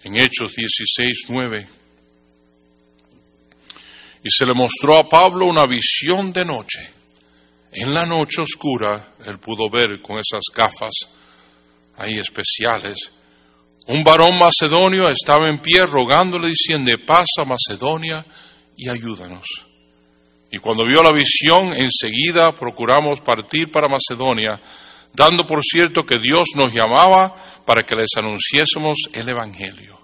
En Hechos 16, 9 y se le mostró a Pablo una visión de noche. En la noche oscura él pudo ver con esas gafas ahí especiales. Un varón macedonio estaba en pie rogándole diciendo, pasa Macedonia y ayúdanos. Y cuando vio la visión, enseguida procuramos partir para Macedonia, dando por cierto que Dios nos llamaba para que les anunciésemos el Evangelio.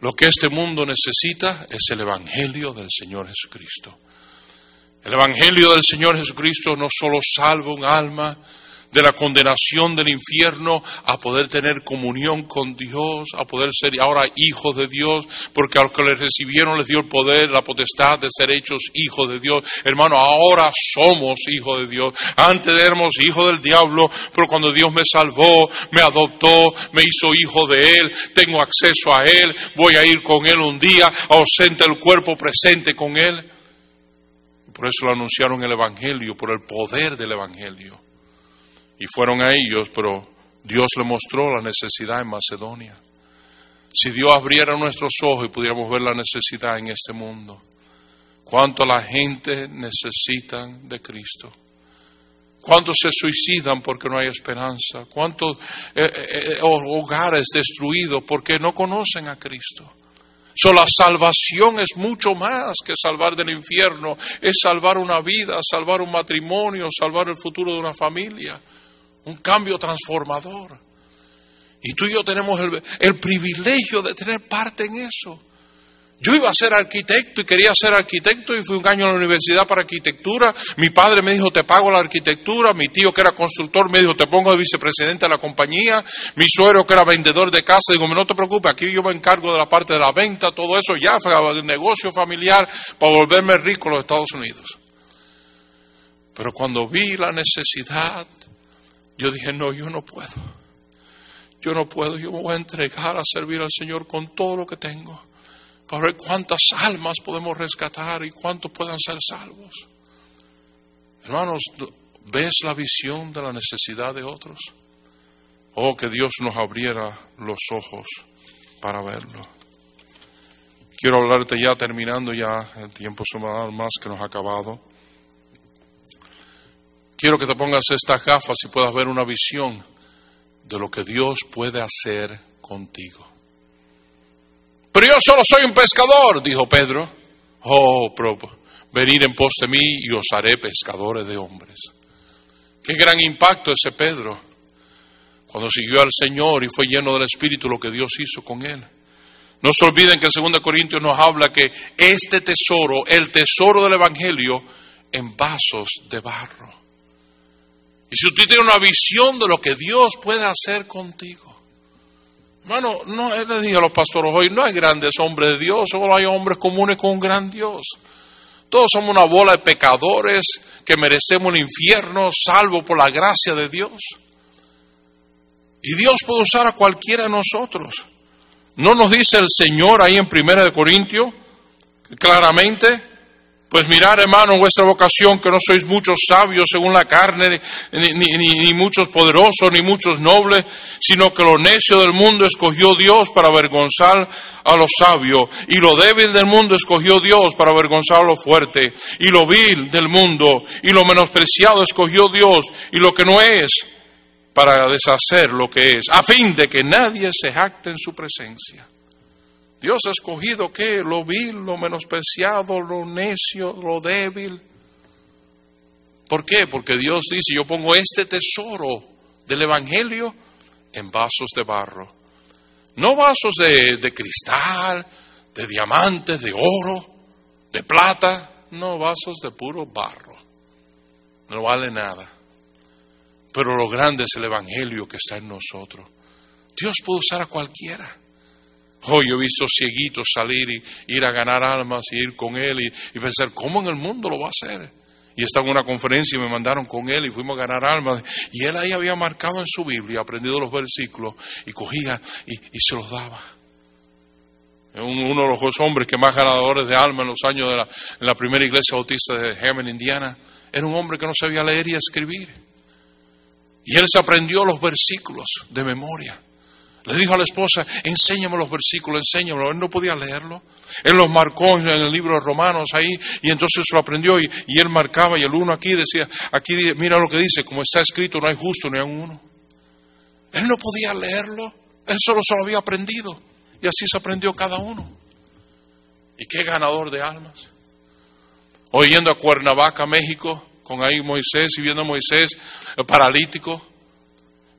Lo que este mundo necesita es el Evangelio del Señor Jesucristo. El Evangelio del Señor Jesucristo no solo salva un alma, de la condenación del infierno a poder tener comunión con Dios, a poder ser ahora hijos de Dios, porque a los que le recibieron les dio el poder, la potestad de ser hechos hijos de Dios. Hermano, ahora somos hijos de Dios. Antes éramos hijos del diablo, pero cuando Dios me salvó, me adoptó, me hizo hijo de Él, tengo acceso a Él, voy a ir con Él un día, ausente el cuerpo, presente con Él. Por eso lo anunciaron el Evangelio, por el poder del Evangelio y fueron a ellos, pero Dios le mostró la necesidad en Macedonia. Si Dios abriera nuestros ojos y pudiéramos ver la necesidad en este mundo, cuánto la gente necesita de Cristo, cuántos se suicidan porque no hay esperanza, cuántos eh, eh, eh, hogares destruidos porque no conocen a Cristo. So, la salvación es mucho más que salvar del infierno, es salvar una vida, salvar un matrimonio, salvar el futuro de una familia un cambio transformador. Y tú y yo tenemos el, privilegio de tener parte en eso. Yo iba a ser arquitecto y quería ser arquitecto y fui un año a la universidad para arquitectura. Mi padre me dijo, te pago la arquitectura. Mi tío que era constructor me dijo, te pongo de vicepresidente de la compañía. Mi suegro que era vendedor de casa, digo, no te preocupes, aquí yo me encargo de la parte de la venta, todo eso ya, el negocio familiar para volverme rico en los Estados Unidos. Pero cuando vi la necesidad yo dije, no, yo no puedo. Yo no puedo, yo me voy a entregar a servir al Señor con todo lo que tengo, para ver cuántas almas podemos rescatar y cuántos puedan ser salvos. Hermanos, ¿ves la visión de la necesidad de otros? Oh, que Dios nos abriera los ojos para verlo. Quiero hablarte ya terminando ya, el tiempo semanal más que nos ha acabado. Quiero que te pongas estas gafas y puedas ver una visión de lo que Dios puede hacer contigo. Pero yo solo soy un pescador, dijo Pedro. Oh, pero venid en pos de mí y os haré pescadores de hombres. Qué gran impacto ese Pedro, cuando siguió al Señor y fue lleno del Espíritu lo que Dios hizo con él. No se olviden que el 2 Corintios nos habla que este tesoro, el tesoro del Evangelio, en vasos de barro. Y si usted tiene una visión de lo que Dios puede hacer contigo. Hermano, no, le dije a los pastores hoy, no hay grandes hombres de Dios, solo hay hombres comunes con un gran Dios. Todos somos una bola de pecadores que merecemos el infierno, salvo por la gracia de Dios. Y Dios puede usar a cualquiera de nosotros. ¿No nos dice el Señor ahí en Primera de Corintios claramente Pues mirar, hermano, vuestra vocación, que no sois muchos sabios según la carne, ni, ni, ni, muchos poderosos, ni muchos nobles, sino que lo necio del mundo escogió Dios para avergonzar a los sabios, y lo débil del mundo escogió Dios para avergonzar a lo fuerte, y lo vil del mundo, y lo menospreciado escogió Dios, y lo que no es, para deshacer lo que es, a fin de que nadie se jacte en su presencia. Dios ha escogido qué? Lo vil, lo menospreciado, lo necio, lo débil. ¿Por qué? Porque Dios dice, yo pongo este tesoro del Evangelio en vasos de barro. No vasos de, de cristal, de diamantes, de oro, de plata. No, vasos de puro barro. No vale nada. Pero lo grande es el Evangelio que está en nosotros. Dios puede usar a cualquiera. Hoy yo he visto cieguitos salir y ir a ganar almas y ir con él y, pensar, ¿cómo en el mundo lo va a hacer? Y estaba en una conferencia y me mandaron con él y fuimos a ganar almas. Y él ahí había marcado en su Biblia, aprendido los versículos y cogía y, se los daba. Uno de los hombres que más ganadores de almas en los años de la, la primera iglesia bautista de Hammond, Indiana, era un hombre que no sabía leer y escribir. Y él se aprendió los versículos de memoria. Le dijo a la esposa, enséñame los versículos, enséñamelo. Él no podía leerlo. Él los marcó en el libro de Romanos ahí y entonces lo aprendió y, él marcaba y el uno aquí decía, aquí mira lo que dice, como está escrito, no hay justo ni hay uno. Él no podía leerlo, él solo se lo había aprendido y así se aprendió cada uno. Y qué ganador de almas. Hoy yendo a Cuernavaca, México, con ahí Moisés y viendo a Moisés paralítico,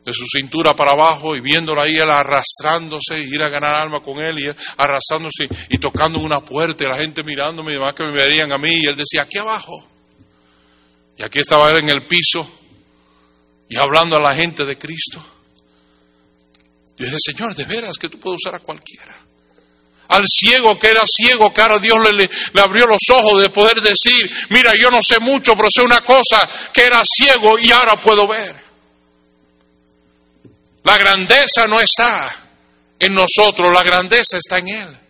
de su cintura para abajo y viéndolo ahí él arrastrándose, y ir a ganar alma con él y él arrastrándose y tocando una puerta y la gente mirándome y demás que me verían a mí y él decía, aquí abajo. Y aquí estaba él en el piso y hablando a la gente de Cristo. Y dije, Señor, de veras que tú puedes usar a cualquiera. Al ciego que era ciego, ahora Dios le, le abrió los ojos de poder decir, mira, yo no sé mucho, pero sé una cosa, que era ciego y ahora puedo ver. La grandeza no está en nosotros, la grandeza está en Él.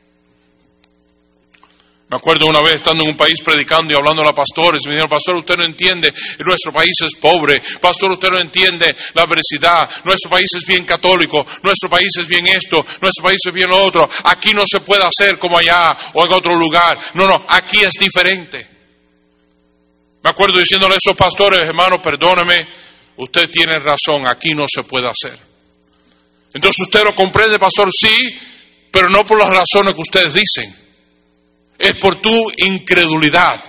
Me acuerdo una vez estando en un país predicando y hablando a los pastores, me dijeron, pastor, usted no entiende, nuestro país es pobre, pastor, usted no entiende la adversidad, nuestro país es bien católico, nuestro país es bien esto, nuestro país es bien lo otro, aquí no se puede hacer como allá o en otro lugar, no, no, aquí es diferente. Me acuerdo diciéndole a esos pastores, hermano, perdóneme, usted tiene razón, aquí no se puede hacer. Entonces usted lo comprende, pastor, sí, pero no por las razones que ustedes dicen. Es por tu incredulidad.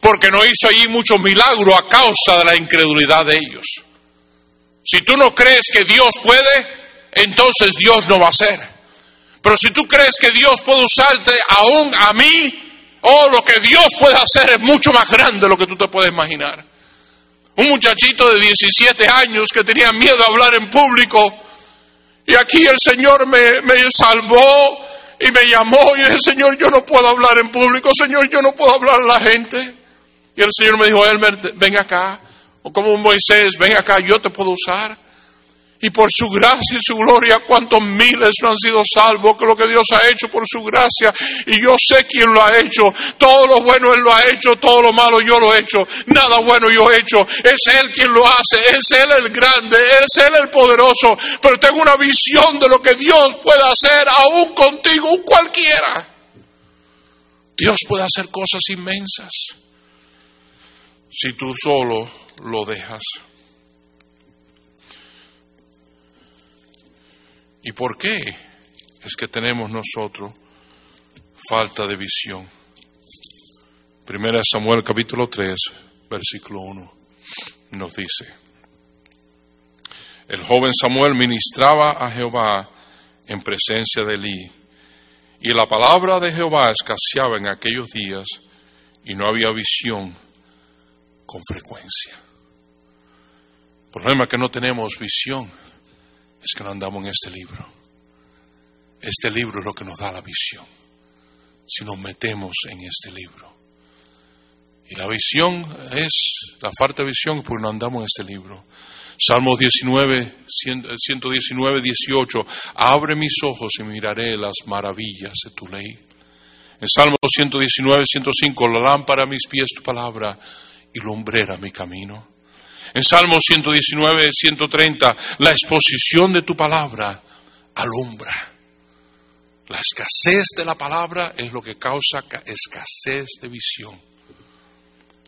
Porque no hizo allí muchos milagros a causa de la incredulidad de ellos. Si tú no crees que Dios puede, entonces Dios no va a hacer. Pero si tú crees que Dios puede usarte aún a mí, oh, lo que Dios puede hacer es mucho más grande de lo que tú te puedes imaginar. Un muchachito de 17 años que tenía miedo a hablar en público, y aquí el Señor me, me salvó y me llamó y dije, Señor, yo no puedo hablar en público, Señor, yo no puedo hablar a la gente. Y el Señor me dijo, Elmer, ven acá. O como Moisés, ven acá, yo te puedo usar y por su gracia y su gloria, cuántos miles no han sido salvos, que lo que Dios ha hecho por su gracia, y yo sé quién lo ha hecho, todo lo bueno Él lo ha hecho, todo lo malo yo lo he hecho, nada bueno yo he hecho, es Él quien lo hace, es Él el grande, es Él el poderoso, pero tengo una visión de lo que Dios puede hacer aún contigo, un cualquiera. Dios puede hacer cosas inmensas si tú solo lo dejas. ¿Y por qué es que tenemos nosotros falta de visión? Primera Samuel capítulo 3, versículo 1 nos dice, el joven Samuel ministraba a Jehová en presencia de Elí, y la palabra de Jehová escaseaba en aquellos días, y no había visión con frecuencia. El problema es que no tenemos visión es que no andamos en este libro. Este libro es lo que nos da la visión. Si nos metemos en este libro. Y la visión es, la falta de visión porque no andamos en este libro. Salmo 19, 119, 18. Abre mis ojos y miraré las maravillas de tu ley. En Salmo 119, 105, la lámpara a mis pies tu palabra y lumbrera mi camino. En Salmo 119, 130, la exposición de tu palabra alumbra. La escasez de la palabra es lo que causa escasez de visión.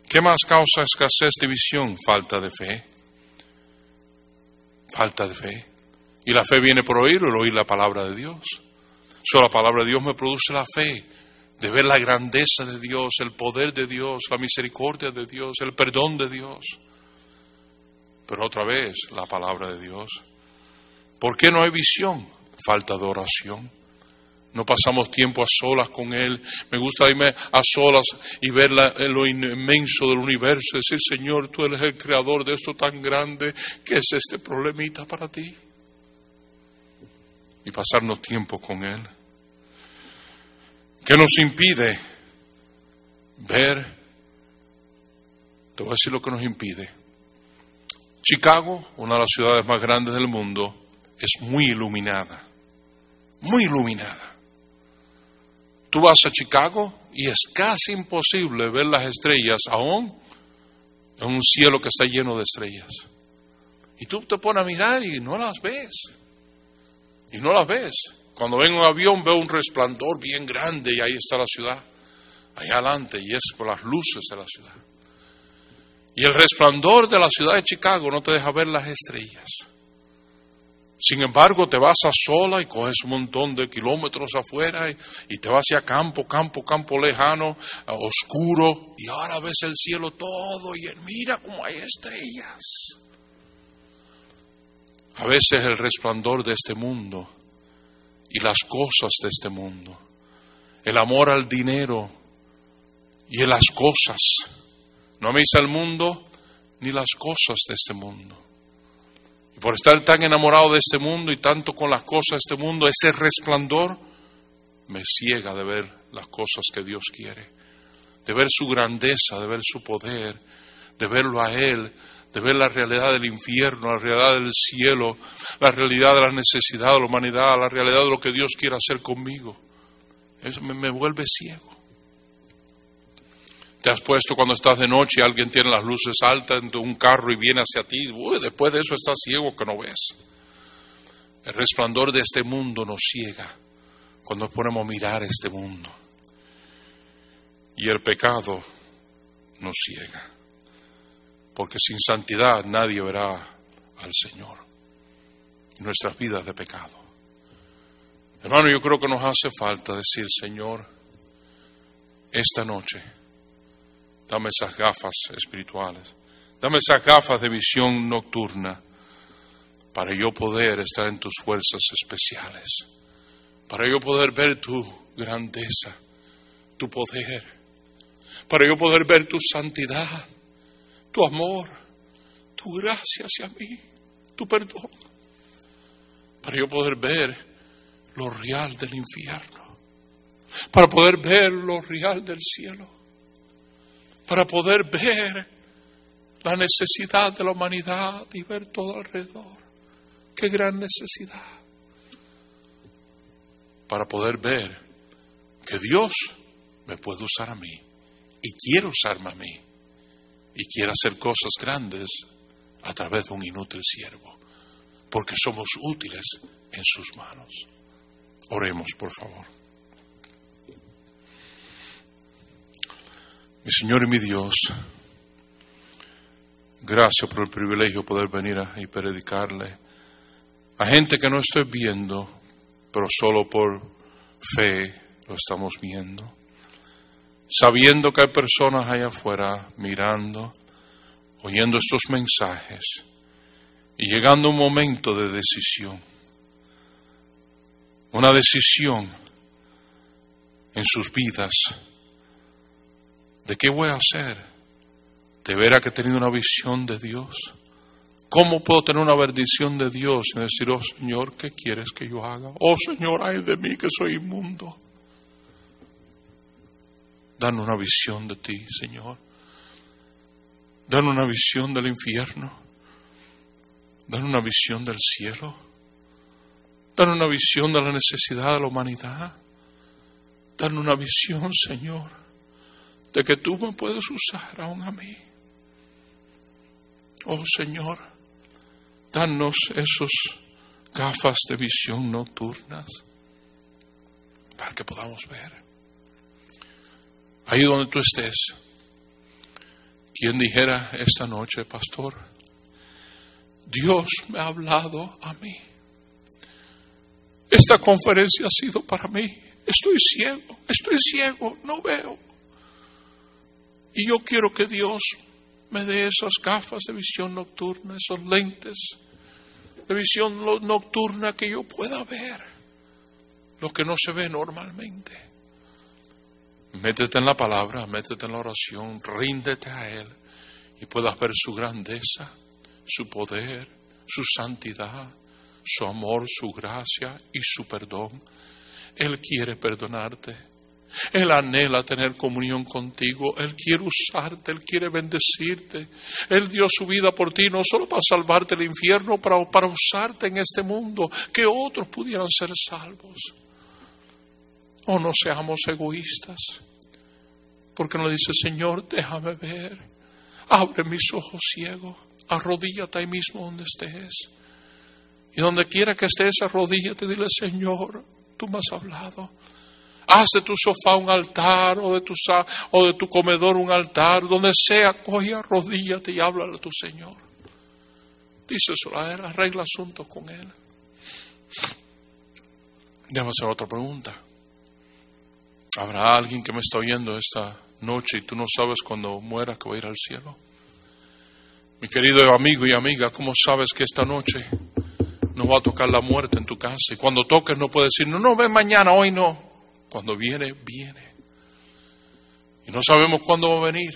¿Qué más causa escasez de visión? Falta de fe. Falta de fe. Y la fe viene por oír o oír la palabra de Dios. Solo la palabra de Dios me produce la fe de ver la grandeza de Dios, el poder de Dios, la misericordia de Dios, el perdón de Dios. Pero otra vez, la palabra de Dios. ¿Por qué no hay visión? Falta de oración. No pasamos tiempo a solas con Él. Me gusta irme a solas y ver lo inmenso del universo. Decir, Señor, tú eres el creador de esto tan grande. ¿Qué es este problemita para ti? Y pasarnos tiempo con Él. ¿Qué nos impide ver? Te voy a decir lo que nos impide. Chicago, una de las ciudades más grandes del mundo, es muy iluminada. Muy iluminada. Tú vas a Chicago y es casi imposible ver las estrellas aún en un cielo que está lleno de estrellas. Y tú te pones a mirar y no las ves. Y no las ves. Cuando ven un avión veo un resplandor bien grande y ahí está la ciudad. Allá adelante y es por las luces de la ciudad. Y el resplandor de la ciudad de Chicago no te deja ver las estrellas. Sin embargo, te vas a sola y coges un montón de kilómetros afuera y, te vas hacia campo, campo, campo lejano, oscuro, y ahora ves el cielo todo y mira cómo hay estrellas. A veces el resplandor de este mundo y las cosas de este mundo, el amor al dinero y en las cosas, no améis al mundo ni las cosas de este mundo y por estar tan enamorado de este mundo y tanto con las cosas de este mundo, ese resplandor me ciega de ver las cosas que Dios quiere, de ver su grandeza, de ver su poder, de verlo a Él, de ver la realidad del infierno, la realidad del cielo, la realidad de la necesidad de la humanidad, la realidad de lo que Dios quiere hacer conmigo. Eso me, me vuelve ciego. Te has puesto cuando estás de noche y alguien tiene las luces altas en un carro y viene hacia ti. después de eso estás ciego que no ves. El resplandor de este mundo nos ciega cuando ponemos a mirar este mundo. Y el pecado nos ciega. Porque sin santidad nadie verá al Señor. Nuestras vidas de pecado. Hermano, yo creo que nos hace falta decir, Señor, esta noche Dame esas gafas espirituales. Dame esas gafas de visión nocturna para yo poder estar en tus fuerzas especiales. Para yo poder ver tu grandeza, tu poder. Para yo poder ver tu santidad, tu amor, tu gracia hacia mí, tu perdón. Para yo poder ver lo real del infierno. Para poder ver lo real del cielo para poder ver la necesidad de la humanidad y ver todo alrededor. Qué gran necesidad. Para poder ver que Dios me puede usar a mí y quiere usarme a mí y quiere hacer cosas grandes a través de un inútil siervo, porque somos útiles en sus manos. Oremos, por favor. Mi Señor y mi Dios, gracias por el privilegio de poder venir y predicarle a gente que no estoy viendo, pero solo por fe lo estamos viendo. Sabiendo que hay personas allá afuera mirando, oyendo estos mensajes y llegando un momento de decisión. Una decisión en sus vidas ¿De qué voy a hacer? ¿De veras que he tenido una visión de Dios? ¿Cómo puedo tener una bendición de Dios y decir, oh Señor, ¿qué quieres que yo haga? Oh Señor, ay de mí que soy inmundo. Dan una visión de ti, Señor. Dan una visión del infierno. Dan una visión del cielo. Dan una visión de la necesidad de la humanidad. dan una visión, Señor, de que tú me puedes usar aún a mí. Oh Señor, danos esos gafas de visión nocturnas para que podamos ver. Ahí donde tú estés, quien dijera esta noche, pastor, Dios me ha hablado a mí. Esta conferencia ha sido para mí. Estoy ciego, estoy ciego, no veo. Y yo quiero que Dios me dé esas gafas de visión nocturna, esos lentes de visión nocturna que yo pueda ver lo que no se ve normalmente. Métete en la palabra, métete en la oración, ríndete a Él y puedas ver su grandeza, su poder, su santidad, su amor, su gracia y su perdón. Él quiere perdonarte. Él anhela tener comunión contigo, Él quiere usarte, Él quiere bendecirte. Él dio su vida por ti no solo para salvarte del infierno, para, para usarte en este mundo, que otros pudieran ser salvos. O no seamos egoístas, porque nos dice, Señor, déjame ver, abre mis ojos ciegos, arrodíllate ahí mismo donde estés. Y donde quiera que estés, arrodíllate y dile, Señor, tú me has hablado. Haz de tu sofá un altar o de tu, o de tu comedor un altar, donde sea, coge, arrodíllate y háblale a tu Señor. Díselo a arregla asuntos con Él. Déjame hacer otra pregunta. ¿Habrá alguien que me está oyendo esta noche y tú no sabes cuando muera que va a ir al cielo? Mi querido amigo y amiga, ¿cómo sabes que esta noche no va a tocar la muerte en tu casa? Y cuando toques no puedes decir, no, no, ven mañana, hoy no. Cuando viene, viene. Y no sabemos cuándo va a venir.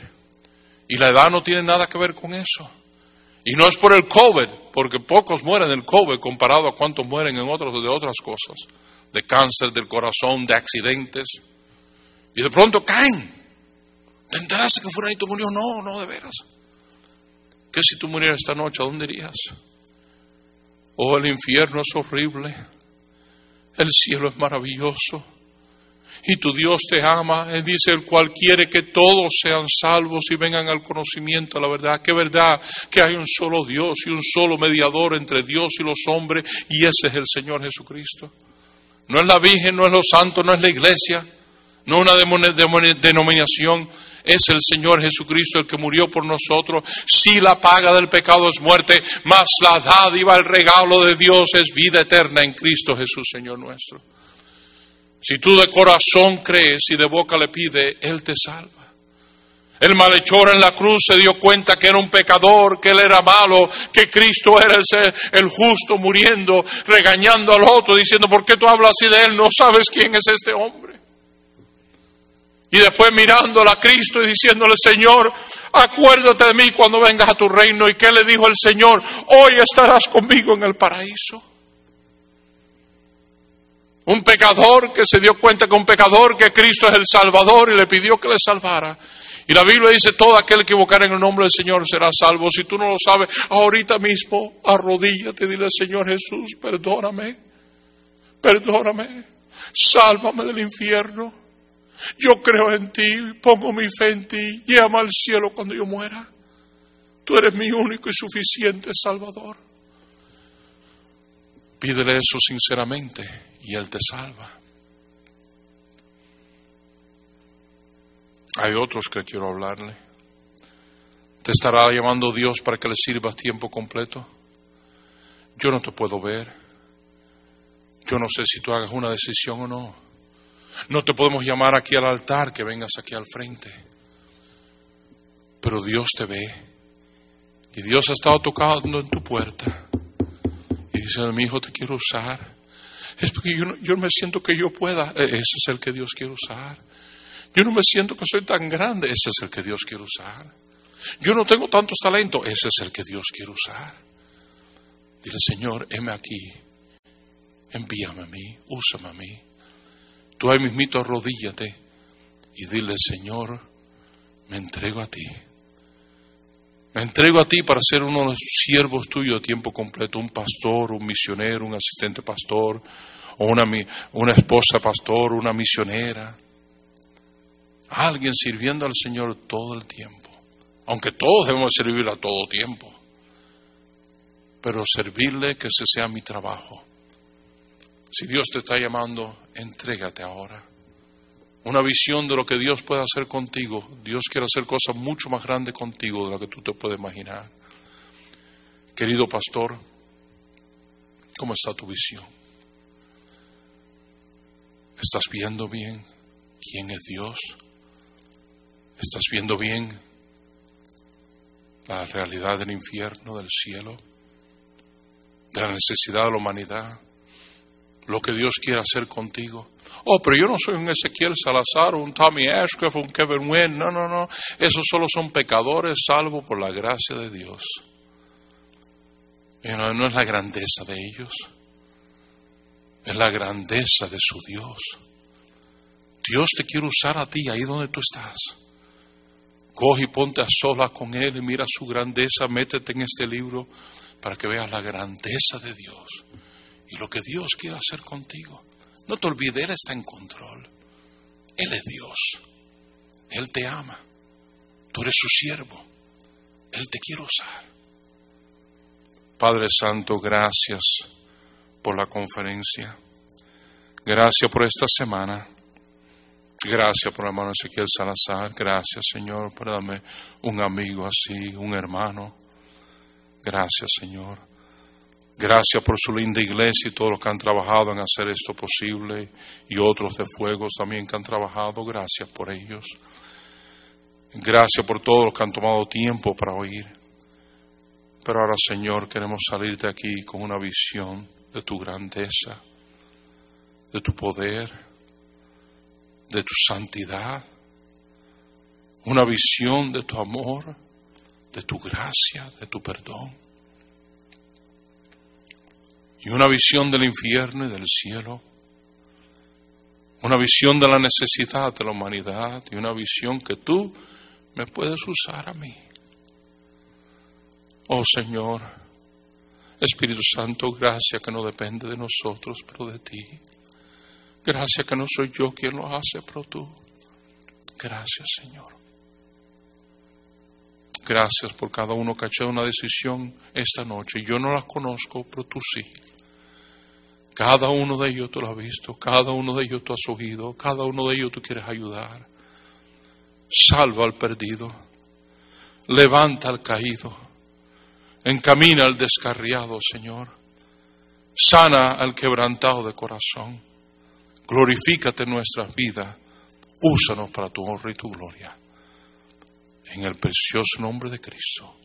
Y la edad no tiene nada que ver con eso. Y no es por el COVID, porque pocos mueren del COVID comparado a cuántos mueren en otros de otras cosas, de cáncer del corazón, de accidentes. Y de pronto caen. ¿Te enteraste que fuera y tú murió? No, no, de veras. ¿Qué si tú murieras esta noche? ¿A dónde irías? Oh, el infierno es horrible. El cielo es maravilloso y tu Dios te ama. Él dice, el cual quiere que todos sean salvos y vengan al conocimiento de la verdad. Que verdad que hay un solo Dios y un solo mediador entre Dios y los hombres y ese es el Señor Jesucristo. No es la Virgen, no es los santos, no es la iglesia, no una denominación. Es el Señor Jesucristo el que murió por nosotros. Si la paga del pecado es muerte, mas la dádiva, el regalo de Dios es vida eterna en Cristo Jesús, Señor nuestro. Si tú de corazón crees y de boca le pide, Él te salva. El malhechor en la cruz se dio cuenta que era un pecador, que él era malo, que Cristo era el, el justo muriendo, regañando al otro, diciendo, ¿por qué tú hablas así de él? No sabes quién es este hombre. Y después mirándole a Cristo y diciéndole, Señor, acuérdate de mí cuando vengas a tu reino. ¿Y qué le dijo el Señor? Hoy estarás conmigo en el paraíso. Un pecador que se dio cuenta que un pecador, que Cristo es el Salvador y le pidió que le salvara. Y la Biblia dice, todo aquel que invocar en el nombre del Señor será salvo. Si tú no lo sabes, ahorita mismo arrodíllate y dile, Señor Jesús, perdóname, perdóname, sálvame del infierno. Yo creo en ti, pongo mi fe en ti, llévame al cielo cuando yo muera. Tú eres mi único y suficiente Salvador. Pídele eso sinceramente y Él te salva. Hay otros que quiero hablarle. ¿Te estará llamando Dios para que le sirvas tiempo completo? Yo no te puedo ver. Yo no sé si tú hagas una decisión o no. No te podemos llamar aquí al altar, que vengas aquí al frente. Pero Dios te ve. Y Dios ha estado tocando en tu puerta. Y dice, mi hijo, te quiero usar es porque yo no, yo me siento que yo pueda. E, ese es el que Dios quiere usar. Yo no me siento que soy tan grande. Ese es el que Dios quiere usar. Yo no tengo tantos talentos. Ese es el que Dios quiere usar. Dile, Señor, heme aquí. Envíame a mí. Úsame a mí. Tú ahí mismito arrodíllate y dile, Señor, me entrego a ti. Me entrego a ti para ser uno de los siervos tuyos a tiempo completo, un pastor, un misionero, un asistente pastor, o una, una esposa pastor, una misionera. Alguien sirviendo al Señor todo el tiempo. Aunque todos debemos servirle a todo tiempo. Pero servirle que ese sea mi trabajo. Si Dios te está llamando, entrégate ahora. Una visión de lo que Dios puede hacer contigo. Dios quiere hacer cosas mucho más grandes contigo de lo que tú te puedes imaginar. Querido pastor, ¿cómo está tu visión? ¿Estás viendo bien quién es Dios? ¿Estás viendo bien la realidad del infierno, del cielo, de la necesidad de la humanidad, lo que Dios quiere hacer contigo? Oh, pero yo no soy un Ezequiel Salazar, un Tommy Ashcroft, un Kevin Wynn. No, no, no. Esos solo son pecadores salvos por la gracia de Dios. No, no es la grandeza de ellos, es la grandeza de su Dios. Dios te quiere usar a ti ahí donde tú estás. Coge y ponte a sola con Él y mira su grandeza, métete en este libro para que veas la grandeza de Dios y lo que Dios quiere hacer contigo. No te olvides, Él está en control. Él es Dios. Él te ama. Tú eres su siervo. Él te quiere usar. Padre Santo, gracias por la conferencia. Gracias por esta semana. Gracias por hermano Ezequiel Salazar. Gracias, Señor, por darme un amigo así, un hermano. Gracias, Señor. Gracias por su linda iglesia y todos los que han trabajado en hacer esto posible y otros de fuegos también que han trabajado. Gracias por ellos. Gracias por todos los que han tomado tiempo para oír. Pero ahora, Señor, queremos salir de aquí con una visión de tu grandeza, de tu poder, de tu santidad, una visión de tu amor, de tu gracia, de tu perdón, y una visión del infierno y del cielo, una visión de la necesidad de la humanidad y una visión que tú me puedes usar a mí. Oh Señor, Espíritu Santo, gracias que no depende de nosotros, pero de ti. Gracias que no soy yo quien lo hace, pero tú. Gracias, Señor. Gracias por cada uno que ha hecho una decisión esta noche. Yo no las conozco, pero tú sí. Cada uno de ellos tú lo has visto, cada uno de ellos tú has oído, cada uno de ellos tú quieres ayudar. Salva al perdido, levanta al caído, encamina al descarriado, Señor. Sana al quebrantado de corazón. Glorifícate en nuestras vidas. Úsanos para tu honra y tu gloria. En el precioso nombre de Cristo.